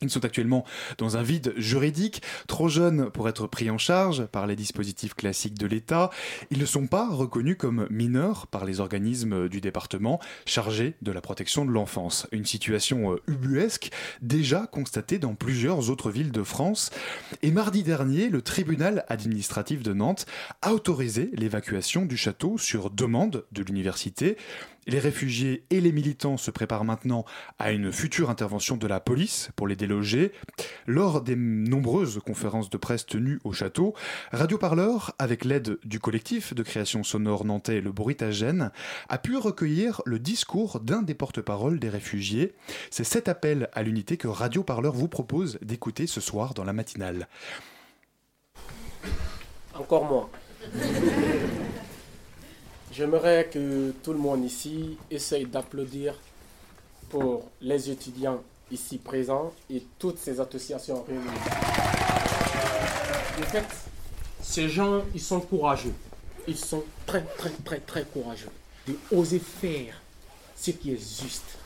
A: Ils sont actuellement dans un vide juridique, trop jeunes pour être pris en charge par les dispositifs classiques de l'État. Ils ne sont pas reconnus comme mineurs par les organismes du département chargés de la protection de l'enfance. Une situation euh, ubuesque déjà constatée dans plusieurs autres villes de France. Et mardi dernier, le tribunal administratif de Nantes a autorisé l'évacuation du château sur demande de l'université. Les réfugiés et les militants se préparent maintenant à une future intervention de la police pour les déloger. Lors des nombreuses conférences de presse tenues au château, Radio Parleur, avec l'aide du collectif de création sonore nantais Le Bruitagène, a pu recueillir le discours d'un des porte-parole des réfugiés. C'est cet appel à l'unité que Radio Parleur vous propose d'écouter ce soir dans la matinale.
N: Encore moi. J'aimerais que tout le monde ici essaye d'applaudir pour les étudiants ici présents et toutes ces associations réunies. En fait, ces gens, ils sont courageux. Ils sont très, très, très, très courageux de oser faire ce qui est juste.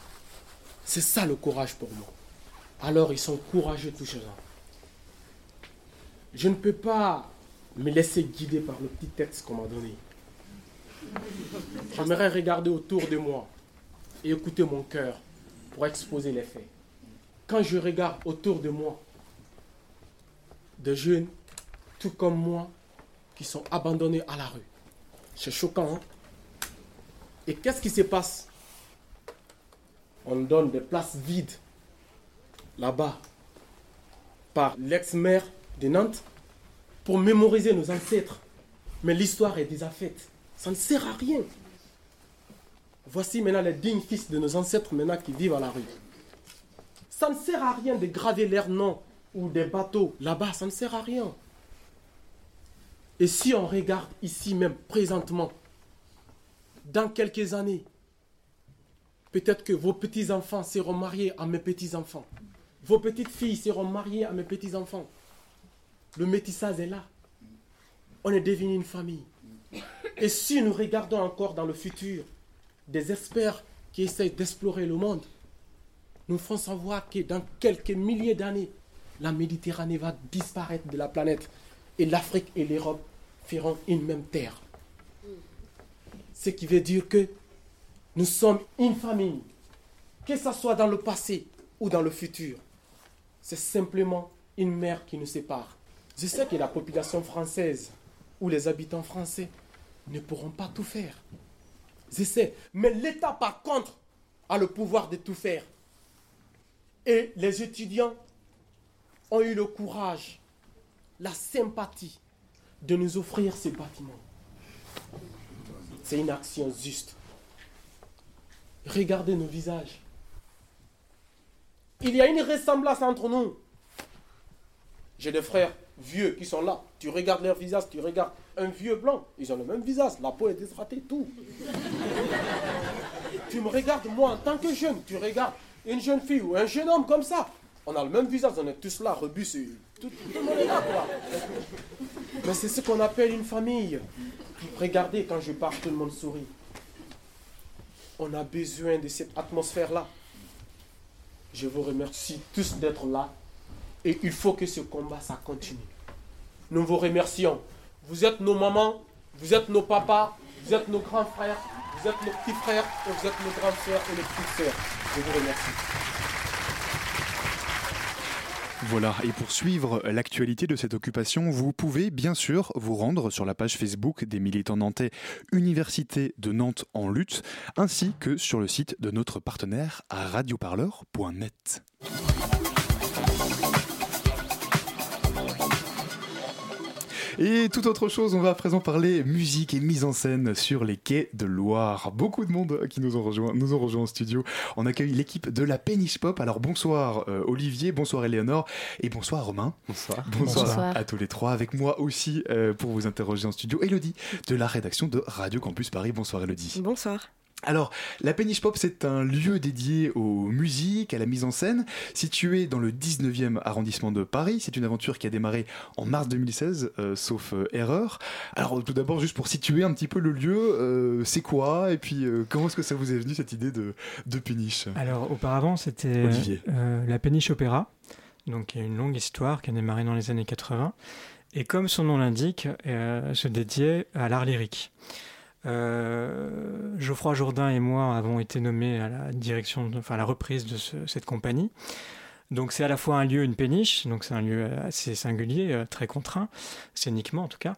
N: C'est ça le courage pour moi. Alors ils sont courageux tous ces gens. Je ne peux pas me laisser guider par le petit texte qu'on m'a donné. J'aimerais regarder autour de moi et écouter mon cœur pour exposer les faits. Quand je regarde autour de moi de jeunes, tout comme moi, qui sont abandonnés à la rue, c'est choquant. Hein? et qu'est-ce qui se passe? On donne des places vides là-bas par l'ex-maire de Nantes pour mémoriser nos ancêtres. Mais l'histoire est déjà faite. Ça ne sert à rien. Voici maintenant les dignes fils de nos ancêtres maintenant qui vivent à la rue. Ça ne sert à rien de graver leurs noms ou des bateaux là-bas, ça ne sert à rien. Et si on regarde ici même présentement, dans quelques années, peut-être que vos petits-enfants seront mariés à mes petits-enfants. Vos petites filles seront mariées à mes petits-enfants. Le métissage est là. On est devenu une famille. Et si nous regardons encore dans le futur des experts qui essayent d'explorer le monde, nous ferons savoir que dans quelques milliers d'années, la Méditerranée va disparaître de la planète et l'Afrique et l'Europe feront une même terre. Ce qui veut dire que nous sommes une famille, que ce soit dans le passé ou dans le futur. C'est simplement une mer qui nous sépare. Je sais que la population française ou les habitants français ne pourront pas tout faire. Je sais. Mais l'État, par contre, a le pouvoir de tout faire. Et les étudiants ont eu le courage, la sympathie de nous offrir ces bâtiments. C'est une action juste. Regardez nos visages. Il y a une ressemblance entre nous. J'ai des frères vieux qui sont là. Tu regardes leur visage, tu regardes un vieux blanc. Ils ont le même visage, la peau est déshydratée, tout. tu me regardes, moi, en tant que jeune, tu regardes une jeune fille ou un jeune homme comme ça. On a le même visage, on est tous là, rebus, tout, tout le monde est là, quoi. Mais c'est ce qu'on appelle une famille. Regardez, quand je parle, tout le monde sourit. On a besoin de cette atmosphère-là. Je vous remercie tous d'être là. Et il faut que ce combat, ça continue. Nous vous remercions. Vous êtes nos mamans, vous êtes nos papas, vous êtes nos grands frères, vous êtes nos petits frères, et vous êtes nos grandes sœurs et nos petites sœurs. Je vous remercie.
A: Voilà, et pour suivre l'actualité de cette occupation, vous pouvez bien sûr vous rendre sur la page Facebook des militants nantais Université de Nantes en lutte, ainsi que sur le site de notre partenaire à radioparleur.net. Et tout autre chose, on va à présent parler musique et mise en scène sur les quais de Loire. Beaucoup de monde qui nous ont rejoint, nous ont rejoint en studio. On accueille l'équipe de la Péniche Pop. Alors bonsoir euh, Olivier, bonsoir Eleonore et bonsoir Romain.
O: Bonsoir.
A: Bonsoir, à tous les trois. Avec moi aussi euh, pour vous interroger en studio, Elodie de la rédaction de Radio Campus Paris. Bonsoir Elodie.
P: Bonsoir.
A: Alors, la Péniche Pop, c'est un lieu dédié aux musiques, à la mise en scène, situé dans le 19e arrondissement de Paris. C'est une aventure qui a démarré en mars 2016, euh, sauf euh, erreur. Alors, tout d'abord, juste pour situer un petit peu le lieu, euh, c'est quoi Et puis, comment est-ce que ça vous est venu, cette idée de, de Péniche?
O: Alors, auparavant, c'était la Péniche Opéra. Donc, il y a une longue histoire qui a démarré dans les années 80. Et comme son nom l'indique, se dédiait à l'art lyrique. Euh, Geoffroy Jourdain et moi avons été nommés à la direction, enfin la reprise de cette compagnie. Donc c'est à la fois un lieu, une péniche, donc c'est un lieu assez singulier, euh, très contraint, scéniquement en tout cas.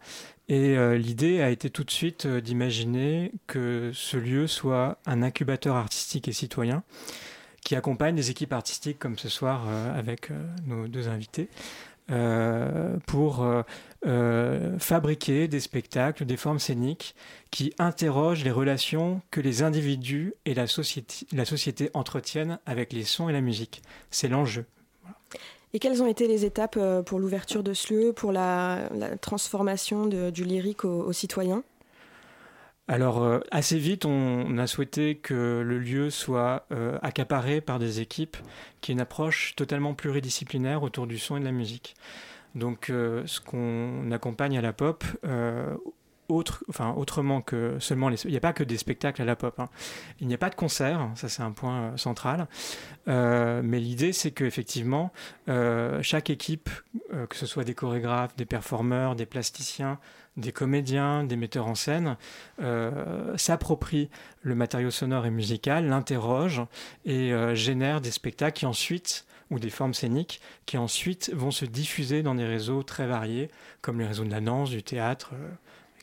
O: Et euh, l'idée a été tout de suite d'imaginer que ce lieu soit un incubateur artistique et citoyen qui accompagne des équipes artistiques comme ce soir avec nos deux invités. Euh, pour euh, euh, fabriquer des spectacles, des formes scéniques qui interrogent les relations que les individus et la société, la société entretiennent avec les sons et la musique. C'est l'enjeu.
P: Et quelles ont été les étapes pour l'ouverture de ce lieu, pour la, transformation du lyrique au citoyens
O: alors euh, assez vite, on, a souhaité que le lieu soit euh, accaparé par des équipes qui aient une approche totalement pluridisciplinaire autour du son et de la musique. Donc euh, ce qu'on accompagne à la pop, enfin, autrement que seulement les. Il n'y a pas que des spectacles à la pop. Hein. Il n'y a pas de concert, ça c'est un point central. Mais l'idée, c'est qu'effectivement, chaque équipe, que ce soit des chorégraphes, des performeurs, des plasticiens, des comédiens, des metteurs en scène, s'approprie le matériau sonore et musical, l'interroge et génère des spectacles qui ensuite ou des formes scéniques qui ensuite vont se diffuser dans des réseaux très variés, comme les réseaux de la danse, du théâtre,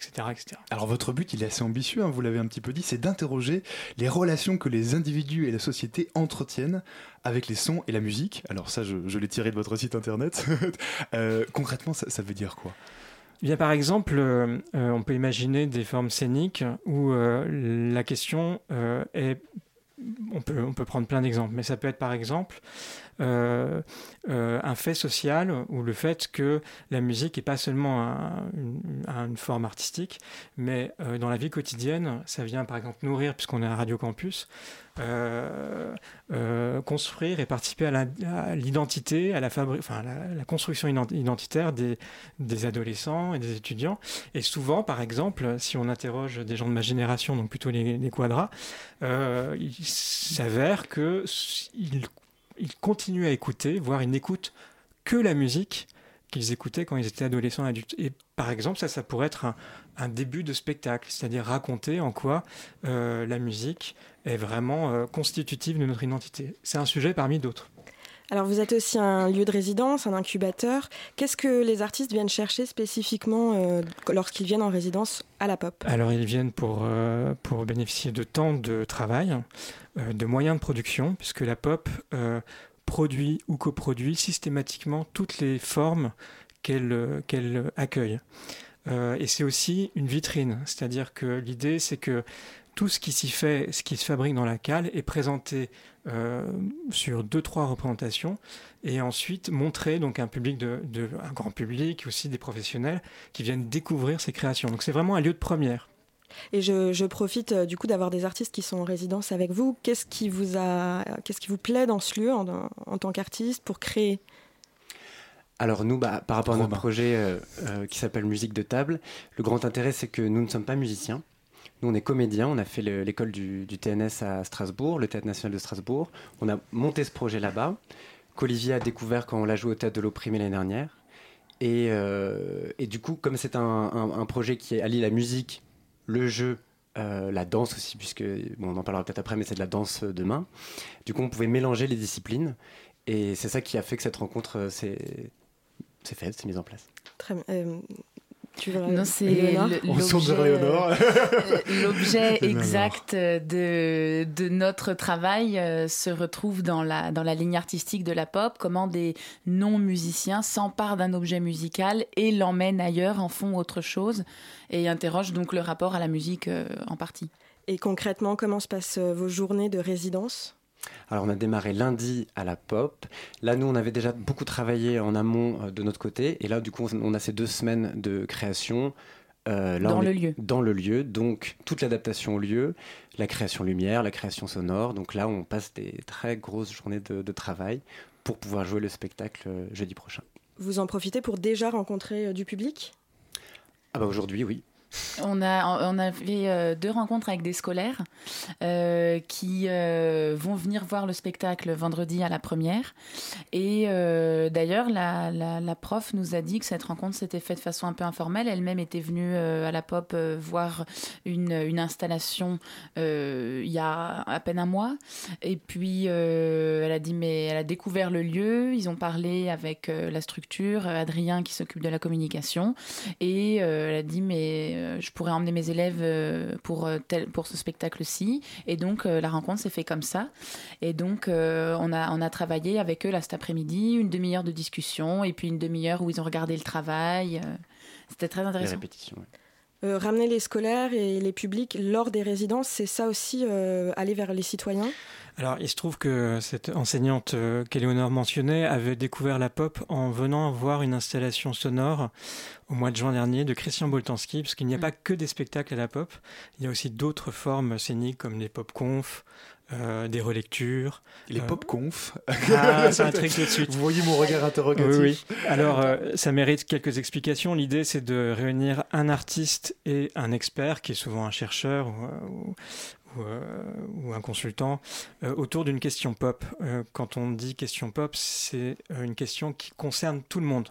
O: etc., etc.
A: Alors votre but, il est assez ambitieux, hein, vous l'avez un petit peu dit, c'est d'interroger les relations que les individus et la société entretiennent avec les sons et la musique. Alors ça, je, l'ai tiré de votre site internet. Euh, concrètement, ça, veut dire quoi?
O: Bien, par exemple, euh, euh, on peut imaginer des formes scéniques où la question est on peut prendre plein d'exemples, mais ça peut être par exemple euh, euh, un fait social ou le fait que la musique n'est pas seulement une, forme artistique, mais euh, dans la vie quotidienne, ça vient par exemple nourrir, puisqu'on est à Radio Campus, construire et participer à l'identité, à, la, construction identitaire des, des, adolescents et des étudiants. Et souvent, par exemple, si on interroge des gens de ma génération, donc plutôt les, les quadras, il s'avère qu'ils ils continuent à écouter, voire ils n'écoutent que la musique qu'ils écoutaient quand ils étaient adolescents adultes. Et par exemple, ça, ça pourrait être un, début de spectacle, c'est-à-dire raconter en quoi euh, la musique est vraiment euh, constitutive de notre identité. C'est un sujet parmi d'autres.
P: Alors vous êtes aussi un lieu de résidence, un incubateur. Qu'est-ce que les artistes viennent chercher spécifiquement euh, lorsqu'ils viennent en résidence à la pop?
O: Alors ils viennent pour, pour bénéficier de temps de travail, de moyens de production, puisque la pop produit ou coproduit systématiquement toutes les formes qu'elle accueille. Euh, et c'est aussi une vitrine, c'est-à-dire que l'idée c'est que tout ce qui s'y fait, ce qui se fabrique dans la cale est présenté euh, sur deux trois représentations et ensuite montré donc un public de, de, un grand public aussi des professionnels qui viennent découvrir ces créations. Donc c'est vraiment un lieu de première.
P: Et je, profite euh, du coup d'avoir des artistes qui sont en résidence avec vous. Qu'est-ce qui vous a, qu'est-ce qui vous plaît dans ce lieu en, tant qu'artiste pour créer?
Q: Alors nous, bah, par rapport à notre projet euh, euh, qui s'appelle Musique de table, le grand intérêt c'est que nous ne sommes pas musiciens. Nous, on est comédiens, on a fait l'école du, TNS à Strasbourg, le Théâtre National de Strasbourg. On a monté ce projet là-bas, qu'Olivier a découvert quand on l'a joué au Théâtre de l'Opprimé l'année dernière. Et, du coup, comme c'est un, projet qui allie la musique le jeu, euh, la danse aussi, puisque bon, on en parlera peut-être après, mais c'est de la danse de main. Du coup, on pouvait mélanger les disciplines, et c'est ça qui a fait que cette rencontre euh, s'est faite, s'est mise en place.
P: Très bien. Euh,
R: non, c'est l'objet exact de, de, notre travail euh, se retrouve dans la, dans la ligne artistique de la pop, comment des non-musiciens s'emparent d'un objet musical et l'emmènent ailleurs, en font autre chose, et interrogent donc le rapport à la musique euh, en partie.
P: Et concrètement, comment se passent euh, vos journées de résidence?
Q: Alors on a démarré lundi à la pop. Là nous on avait déjà beaucoup travaillé en amont euh, de notre côté et là du coup on a ces deux semaines de création.
R: Euh, dans le lieu.
Q: Dans le lieu, donc toute l'adaptation au lieu, la création lumière, la création sonore. Donc là on passe des très grosses journées de, de travail pour pouvoir jouer le spectacle euh, jeudi prochain.
P: Vous en profitez pour déjà rencontrer du public?
Q: Ah bah aujourd'hui oui.
R: On a, on avait euh, deux rencontres avec des scolaires euh, qui euh, vont venir voir le spectacle vendredi à la première. Et d'ailleurs, la, la, prof nous a dit que cette rencontre s'était faite de façon un peu informelle. Elle-même était venue à la pop voir une, une installation il y a à peine un mois. Et puis, elle a dit, mais elle a découvert le lieu. Ils ont parlé avec la structure, Adrien qui s'occupe de la communication. Et elle a dit, mais euh, je pourrais emmener mes élèves euh, pour, euh, tel, pour ce spectacle-ci. Et donc, la rencontre s'est faite comme ça. Et donc, on, a, on a travaillé avec eux là cet après-midi, une demi-heure de discussion et puis une demi-heure où ils ont regardé le travail. C'était très intéressant.
P: ramener les scolaires et les publics lors des résidences, c'est ça aussi, aller vers les citoyens?
S: Alors, il se trouve que cette enseignante euh, qu'Éléonore mentionnait avait découvert la pop en venant voir une installation sonore au mois de juin dernier de Christian Boltanski, parce qu'il n'y a mm. pas que des spectacles à la pop, il y a aussi d'autres formes scéniques comme les pop-conf, euh, des relectures.
A: Les euh, pop-conf
S: Ah, ça intrigue tout de suite.
A: Vous voyez mon regard interrogatif
S: Oui, oui. Alors, ça mérite quelques explications. L'idée, c'est de réunir un artiste et un expert, qui est souvent un chercheur ou, euh, ou, un consultant euh, autour d'une question pop. Euh, quand on dit question pop, c'est une question qui concerne tout le monde.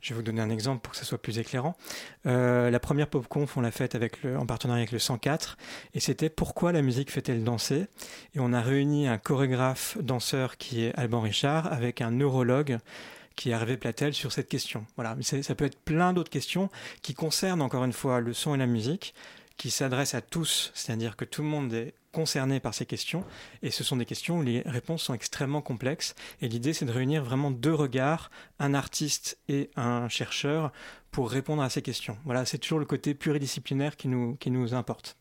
S: Je vais vous donner un exemple pour que ça soit plus éclairant. la première pop conf, on l'a faite avec en partenariat avec le 104, et c'était pourquoi la musique fait-elle danser? Et on a réuni un chorégraphe danseur qui est Alban Richard avec un neurologue qui est Hervé Platel sur cette question. Voilà, ça peut être plein d'autres questions qui concernent encore une fois le son et la musique, qui s'adresse à tous, c'est-à-dire que tout le monde est concerné par ces questions, et ce sont des questions où les réponses sont extrêmement complexes, et l'idée c'est de réunir vraiment deux regards, un artiste et un chercheur, pour répondre à ces questions. Voilà, c'est toujours le côté pluridisciplinaire qui nous, qui nous importe.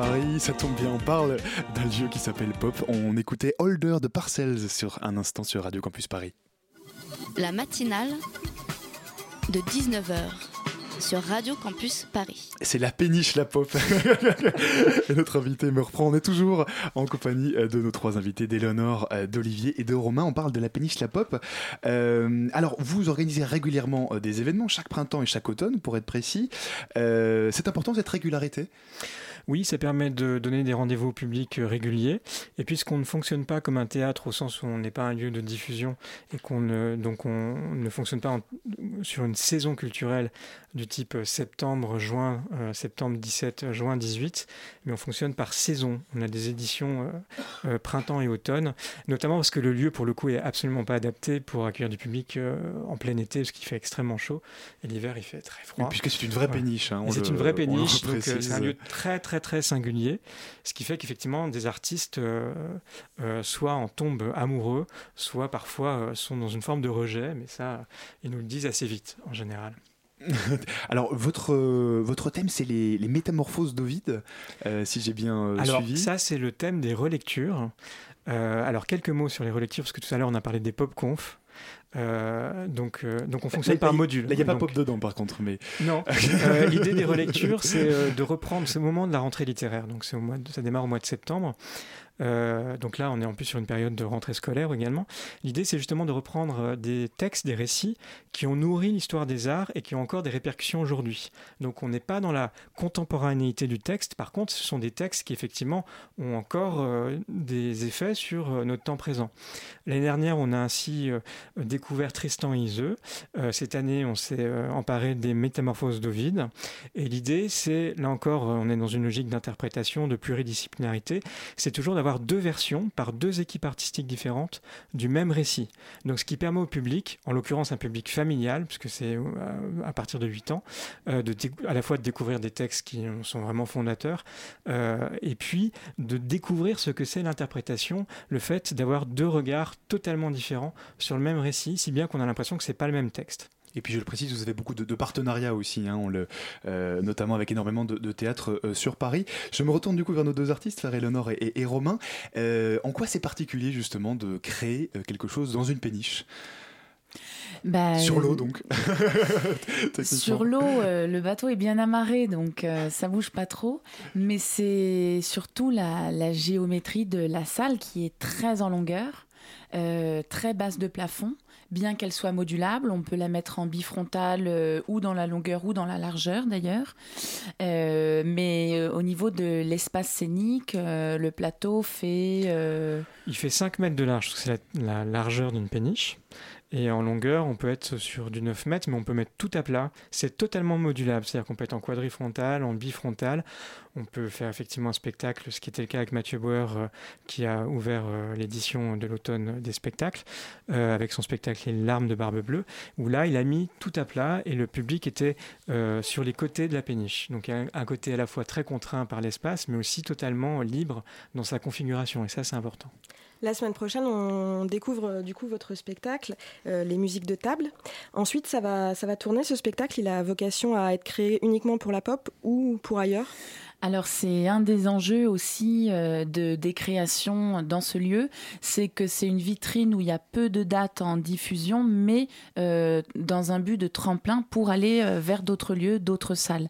A: Paris, ça tombe bien, on parle d'un lieu qui s'appelle Pop. On écoutait Holder de Parcells sur un instant sur Radio Campus Paris.
L: La matinale de 19h sur Radio Campus Paris.
A: C'est la péniche, la pop. et notre invité me reprend. On est toujours en compagnie euh, de nos trois invités, d'Éléonore, euh, d'Olivier et de Romain. On parle de la péniche, la pop. Euh, alors, vous organisez régulièrement des événements, chaque printemps et chaque automne, pour être précis. c'est important cette régularité?
O: Oui, ça permet de donner des rendez-vous au public euh, réguliers. Et puisqu'on ne fonctionne pas comme un théâtre au sens où on n'est pas un lieu de diffusion et qu'on ne, donc on ne fonctionne pas sur une saison culturelle du type euh, septembre, juin, euh, septembre 17, juin 18, mais on fonctionne par saison. On a des éditions printemps et automne, notamment parce que le lieu, pour le coup, est absolument pas adapté pour accueillir du public en plein été, parce qu'il fait extrêmement chaud, et l'hiver, il fait très froid.
A: puisque c'est une vraie péniche. Hein,
O: c'est une vraie péniche, donc c'est un lieu très très très singulier, ce qui fait qu'effectivement des artistes euh, euh, soit en tombent amoureux, soit parfois euh, sont dans une forme de rejet, mais ça, ils nous le disent assez vite en général.
A: Alors, votre, votre thème, c'est les, métamorphoses d'Ovide, si j'ai bien
O: alors,
A: suivi.
O: Ça, c'est le thème des relectures. alors, quelques mots sur les relectures, parce que tout à l'heure, on a parlé des pop-conf. Euh, donc, euh, donc on fonctionne par module.
A: Là, il n'y a pas pop dedans, par contre. Mais...
O: Non. Euh, l'idée des relectures, c'est de reprendre ce moment de la rentrée littéraire. Donc, au mois ça démarre au mois de septembre. Euh, donc là, on est en plus sur une période de rentrée scolaire également. L'idée, c'est justement de reprendre euh, des textes, des récits qui ont nourri l'histoire des arts et qui ont encore des répercussions aujourd'hui. Donc on n'est pas dans la contemporanéité du texte. Par contre, ce sont des textes qui effectivement ont encore euh, des effets sur notre temps présent. L'année dernière, on a ainsi découvert Tristan et Iseux. cette année, on s'est emparé des Métamorphoses d'Ovide. Et l'idée, c'est, là encore, on est dans une logique d'interprétation, de pluridisciplinarité. C'est toujours d'avoir deux versions par deux équipes artistiques différentes du même récit. Donc ce qui permet au public, en l'occurrence un public familial, puisque c'est euh, à partir de 8 ans, euh, de à la fois de découvrir des textes qui sont vraiment fondateurs, euh, et puis de découvrir ce que c'est l'interprétation, le fait d'avoir deux regards totalement différents sur le même récit, si bien qu'on a l'impression que c'est pas le même texte.
A: Et puis je le précise, vous avez beaucoup de, partenariats aussi, hein, on le, euh, notamment avec énormément de, théâtres euh, sur Paris. Je me retourne du coup vers nos deux artistes, Frère Eleonore et, et, Romain. Euh, en quoi c'est particulier justement de créer quelque chose dans une péniche?
R: Bah,
A: sur l'eau donc.
R: sur l'eau, le bateau est bien amarré donc ça bouge pas trop. Mais c'est surtout la, la, géométrie de la salle qui est très en longueur, très basse de plafond bien qu'elle soit modulable, on peut la mettre en bifrontale euh, ou dans la longueur ou dans la largeur d'ailleurs. Euh, mais euh, au niveau de l'espace scénique, le plateau fait...
O: Il fait 5 mètres de large, c'est la largeur d'une péniche. Et en longueur, on peut être sur du 9 mètres, mais on peut mettre tout à plat. C'est totalement modulable, c'est-à-dire qu'on peut être en quadrifrontal, en bifrontal. On peut faire effectivement un spectacle, ce qui était le cas avec Mathieu Bauer, euh, qui a ouvert euh, l'édition de l'automne des spectacles, euh, avec son spectacle Les larmes de Barbe Bleue, où là, il a mis tout à plat et le public était sur les côtés de la péniche. Donc un, un côté à la fois très contraint par l'espace, mais aussi totalement libre dans sa configuration. Et ça, c'est important.
P: La semaine prochaine, on découvre euh, du coup votre spectacle, euh, les musiques de table. Ensuite, ça va, ça va tourner. Ce spectacle, il a vocation à être créé uniquement pour la pop ou pour ailleurs?
R: Alors c'est un des enjeux aussi euh, de des créations dans ce lieu, c'est que c'est une vitrine où il y a peu de dates en diffusion, mais euh, dans un but de tremplin pour aller euh, vers d'autres lieux, d'autres salles.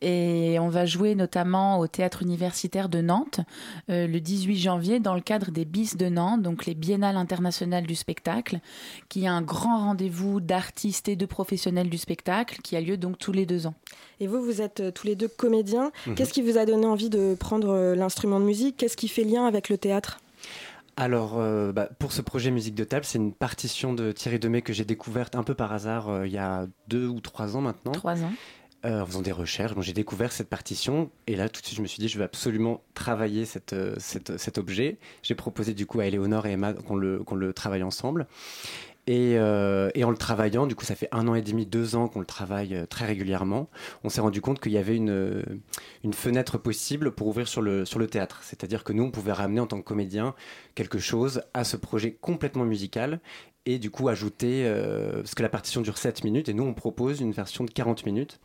R: Et on va jouer notamment au théâtre universitaire de Nantes le 18 janvier dans le cadre des BIS de Nantes, donc les Biennales internationales du spectacle, qui est un grand rendez-vous d'artistes et de professionnels du spectacle qui a lieu donc tous les deux ans.
P: Et vous, vous êtes tous les deux comédiens. Mhm. Qu'est-ce qui vous a donné envie de prendre euh, l'instrument de musique? Qu'est-ce qui fait lien avec le théâtre?
Q: Alors, euh, bah, pour ce projet musique de table, c'est une partition de Thierry Demey que j'ai découverte un peu par hasard euh, il y a deux ou trois ans maintenant.
R: Trois ans.
Q: en faisant des recherches, j'ai découvert cette partition et là tout de suite je me suis dit je vais absolument travailler cette, cet objet. J'ai proposé du coup à Eleonore et Emma qu'on le, qu'on le travaille ensemble euh, et, en le travaillant, du coup, ça fait un an et demi, deux ans qu'on le travaille euh, très régulièrement. On s'est rendu compte qu'il y avait une, euh, une fenêtre possible pour ouvrir sur le, sur le théâtre. C'est-à-dire que nous, on pouvait ramener en tant que comédien quelque chose à ce projet complètement musical et du coup ajouter, parce que la partition dure 7 minutes et nous, on propose une version de 40 minutes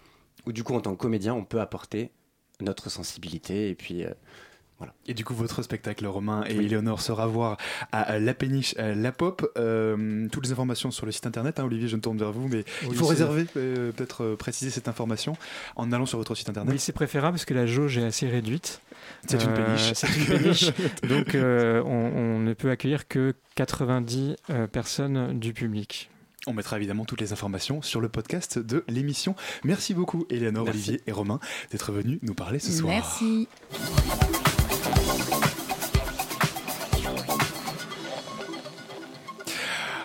Q: où du coup, en tant que comédien, on peut apporter notre sensibilité et puis
A: Et du coup, votre spectacle, Romain et Eleonore, sera à voir à La Péniche, La Pop. Euh, toutes les informations sur le site internet. Hein, Olivier, je me tourne vers vous, mais il faut réserver, euh, peut-être euh, préciser cette information en allant sur votre site internet.
O: Oui, c'est préférable parce que la jauge est assez réduite.
A: C'est une péniche.
O: C'est une péniche. donc, on, on, ne peut accueillir que 90 personnes du public.
A: On mettra évidemment toutes les informations sur le podcast de l'émission. Merci beaucoup, Eleonore, Olivier et Romain, d'être venus nous parler ce soir.
R: Merci.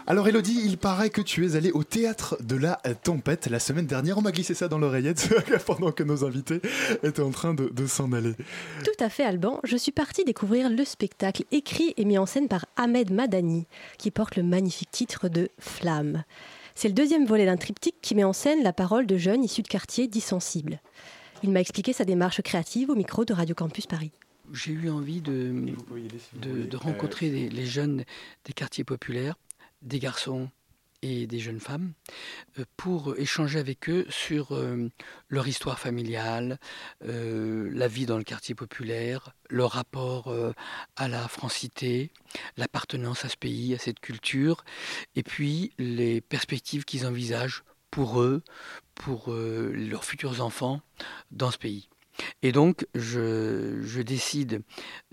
A: Alors Elodie, il paraît que tu es allée au théâtre de la tempête la semaine dernière. On m'a glissé ça dans l'oreillette pendant que nos invités étaient en train de, s'en aller.
T: Tout à fait Alban, je suis partie découvrir le spectacle écrit et mis en scène par Ahmed Madani, qui porte le magnifique titre de Flamme. C'est le deuxième volet d'un triptyque qui met en scène la parole de jeunes issus de quartiers dits sensibles. Il m'a expliqué sa démarche créative au micro de Radio Campus Paris
U: j'ai eu envie de, de, rencontrer les, jeunes des quartiers populaires des garçons et des jeunes femmes euh, pour échanger avec eux sur euh, leur histoire familiale, euh, la vie dans le quartier populaire, leur rapport à la francité, l'appartenance à ce pays, à cette culture, et puis les perspectives qu'ils envisagent pour eux, pour leurs futurs enfants dans ce pays. Et donc, je, décide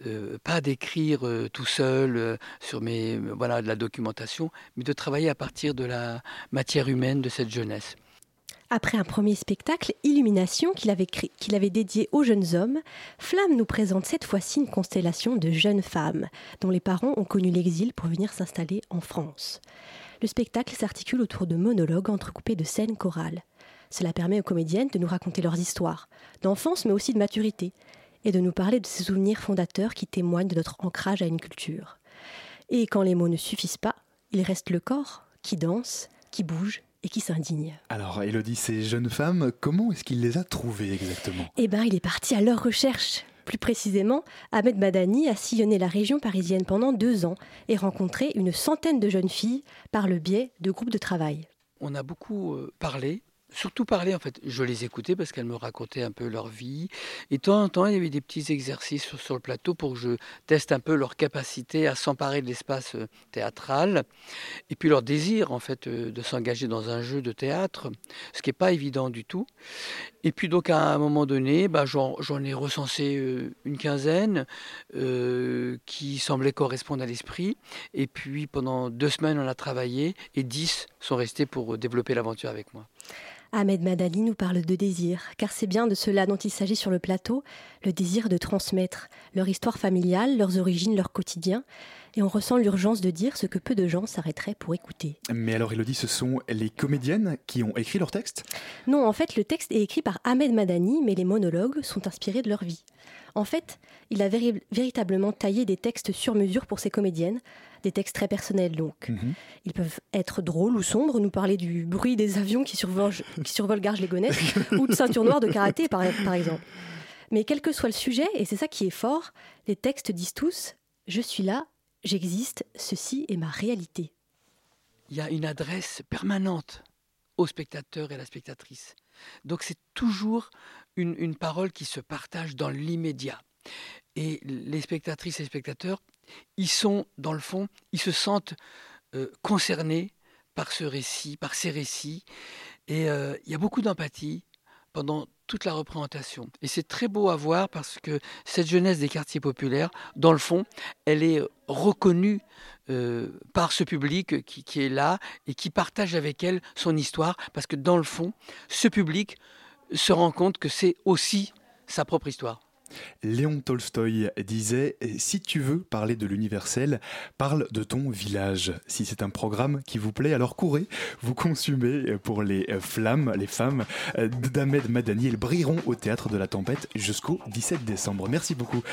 U: euh, pas d'écrire euh, tout seul euh, sur mes, voilà, de la documentation, mais de travailler à partir de la matière humaine de cette jeunesse.
T: Après un premier spectacle, Illumination, qu'il avait, qu'il avait dédié aux jeunes hommes, Flamme nous présente cette fois-ci une constellation de jeunes femmes, dont les parents ont connu l'exil pour venir s'installer en France. Le spectacle s'articule autour de monologues entrecoupés de scènes chorales. Cela permet aux comédiennes de nous raconter leurs histoires, d'enfance mais aussi de maturité, et de nous parler de ces souvenirs fondateurs qui témoignent de notre ancrage à une culture. Et quand les mots ne suffisent pas, il reste le corps qui danse, qui bouge et qui s'indigne.
A: Alors, Elodie, ces jeunes femmes, comment est-ce qu'il les a trouvées exactement?
T: Eh bien, il est parti à leur recherche. Plus précisément, Ahmed Madani a sillonné la région parisienne pendant deux ans et rencontré une centaine de jeunes filles par le biais de groupes de travail.
U: On a beaucoup euh, parlé surtout parler en fait. Je les écoutais parce qu'elles me racontaient un peu leur vie. Et de temps en temps, il y avait des petits exercices sur, le plateau pour que je teste un peu leur capacité à s'emparer de l'espace euh, théâtral et puis leur désir en fait euh, de s'engager dans un jeu de théâtre, ce qui n'est pas évident du tout. Et puis donc à un moment donné, bah, j'en ai recensé euh, une quinzaine qui semblaient correspondre à l'esprit. Et puis pendant deux semaines, on a travaillé et dix sont restés pour développer l'aventure avec moi.
T: Ahmed Madali nous parle de désir, car c'est bien de cela dont il s'agit sur le plateau, le désir de transmettre leur histoire familiale, leurs origines, leur quotidien, et on ressent l'urgence de dire ce que peu de gens s'arrêteraient pour écouter.
A: Mais alors Elodie, ce sont les comédiennes qui ont écrit leur texte?
T: Non, en fait le texte est écrit par Ahmed Madani, mais les monologues sont inspirés de leur vie. En fait, il a véritablement taillé des textes sur mesure pour ses comédiennes, des textes très personnels donc. Mhm. Ils peuvent être drôles ou sombres, nous parler du bruit des avions qui survolent, qui survolent Garges-les-Gonesse ou de ceinture noire de karaté par, par exemple. Mais quel que soit le sujet, et c'est ça qui est fort, les textes disent tous Je suis là, j'existe, ceci est ma réalité.
U: Il y a une adresse permanente au spectateur et à la spectatrice. Donc c'est toujours une, parole qui se partage dans l'immédiat. Et les spectatrices et spectateurs ils sont, dans le fond, ils se sentent euh, concernés par ce récit, par ces récits. Et euh, il y a beaucoup d'empathie pendant toute la représentation. Et c'est très beau à voir parce que cette jeunesse des quartiers populaires, dans le fond, elle est reconnue euh, par ce public qui, qui, est là et qui partage avec elle son histoire, parce que dans le fond, ce public se rend compte que c'est aussi sa propre histoire.
A: Léon Tolstoï disait Si tu veux parler de l'universel, parle de ton village. Si c'est un programme qui vous plaît, alors courez, vous consumez pour les flammes, les femmes d'Ahmed Madani. Elles brilleront au théâtre de la tempête jusqu'au 17 décembre. Merci beaucoup,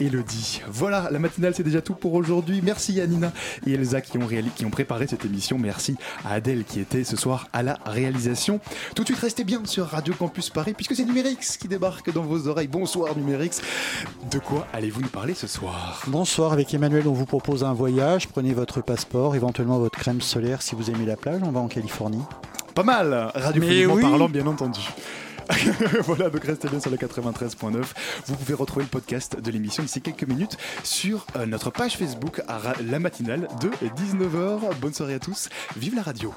A: Elodie. Voilà, la matinale, c'est déjà tout pour aujourd'hui. Merci à Nina et Elsa qui ont, qui ont préparé cette émission. Merci à Adèle qui était ce soir à la réalisation. Tout de suite, restez bien sur Radio Campus Paris puisque c'est Numérix qui débarque dans vos oreilles. Bonsoir, Numérix. De quoi allez-vous nous parler ce soir
V: Bonsoir, avec Emmanuel, on vous propose un voyage. Prenez votre passeport, éventuellement votre crème solaire si vous aimez la plage. On va en Californie.
A: Pas mal, radiophoniquement oui. parlant, bien entendu. voilà, donc restez bien sur le 93.9. Vous pouvez retrouver le podcast de l'émission d'ici quelques minutes sur euh, notre page Facebook à la matinale de 19h. Bonne soirée à tous. Vive la radio.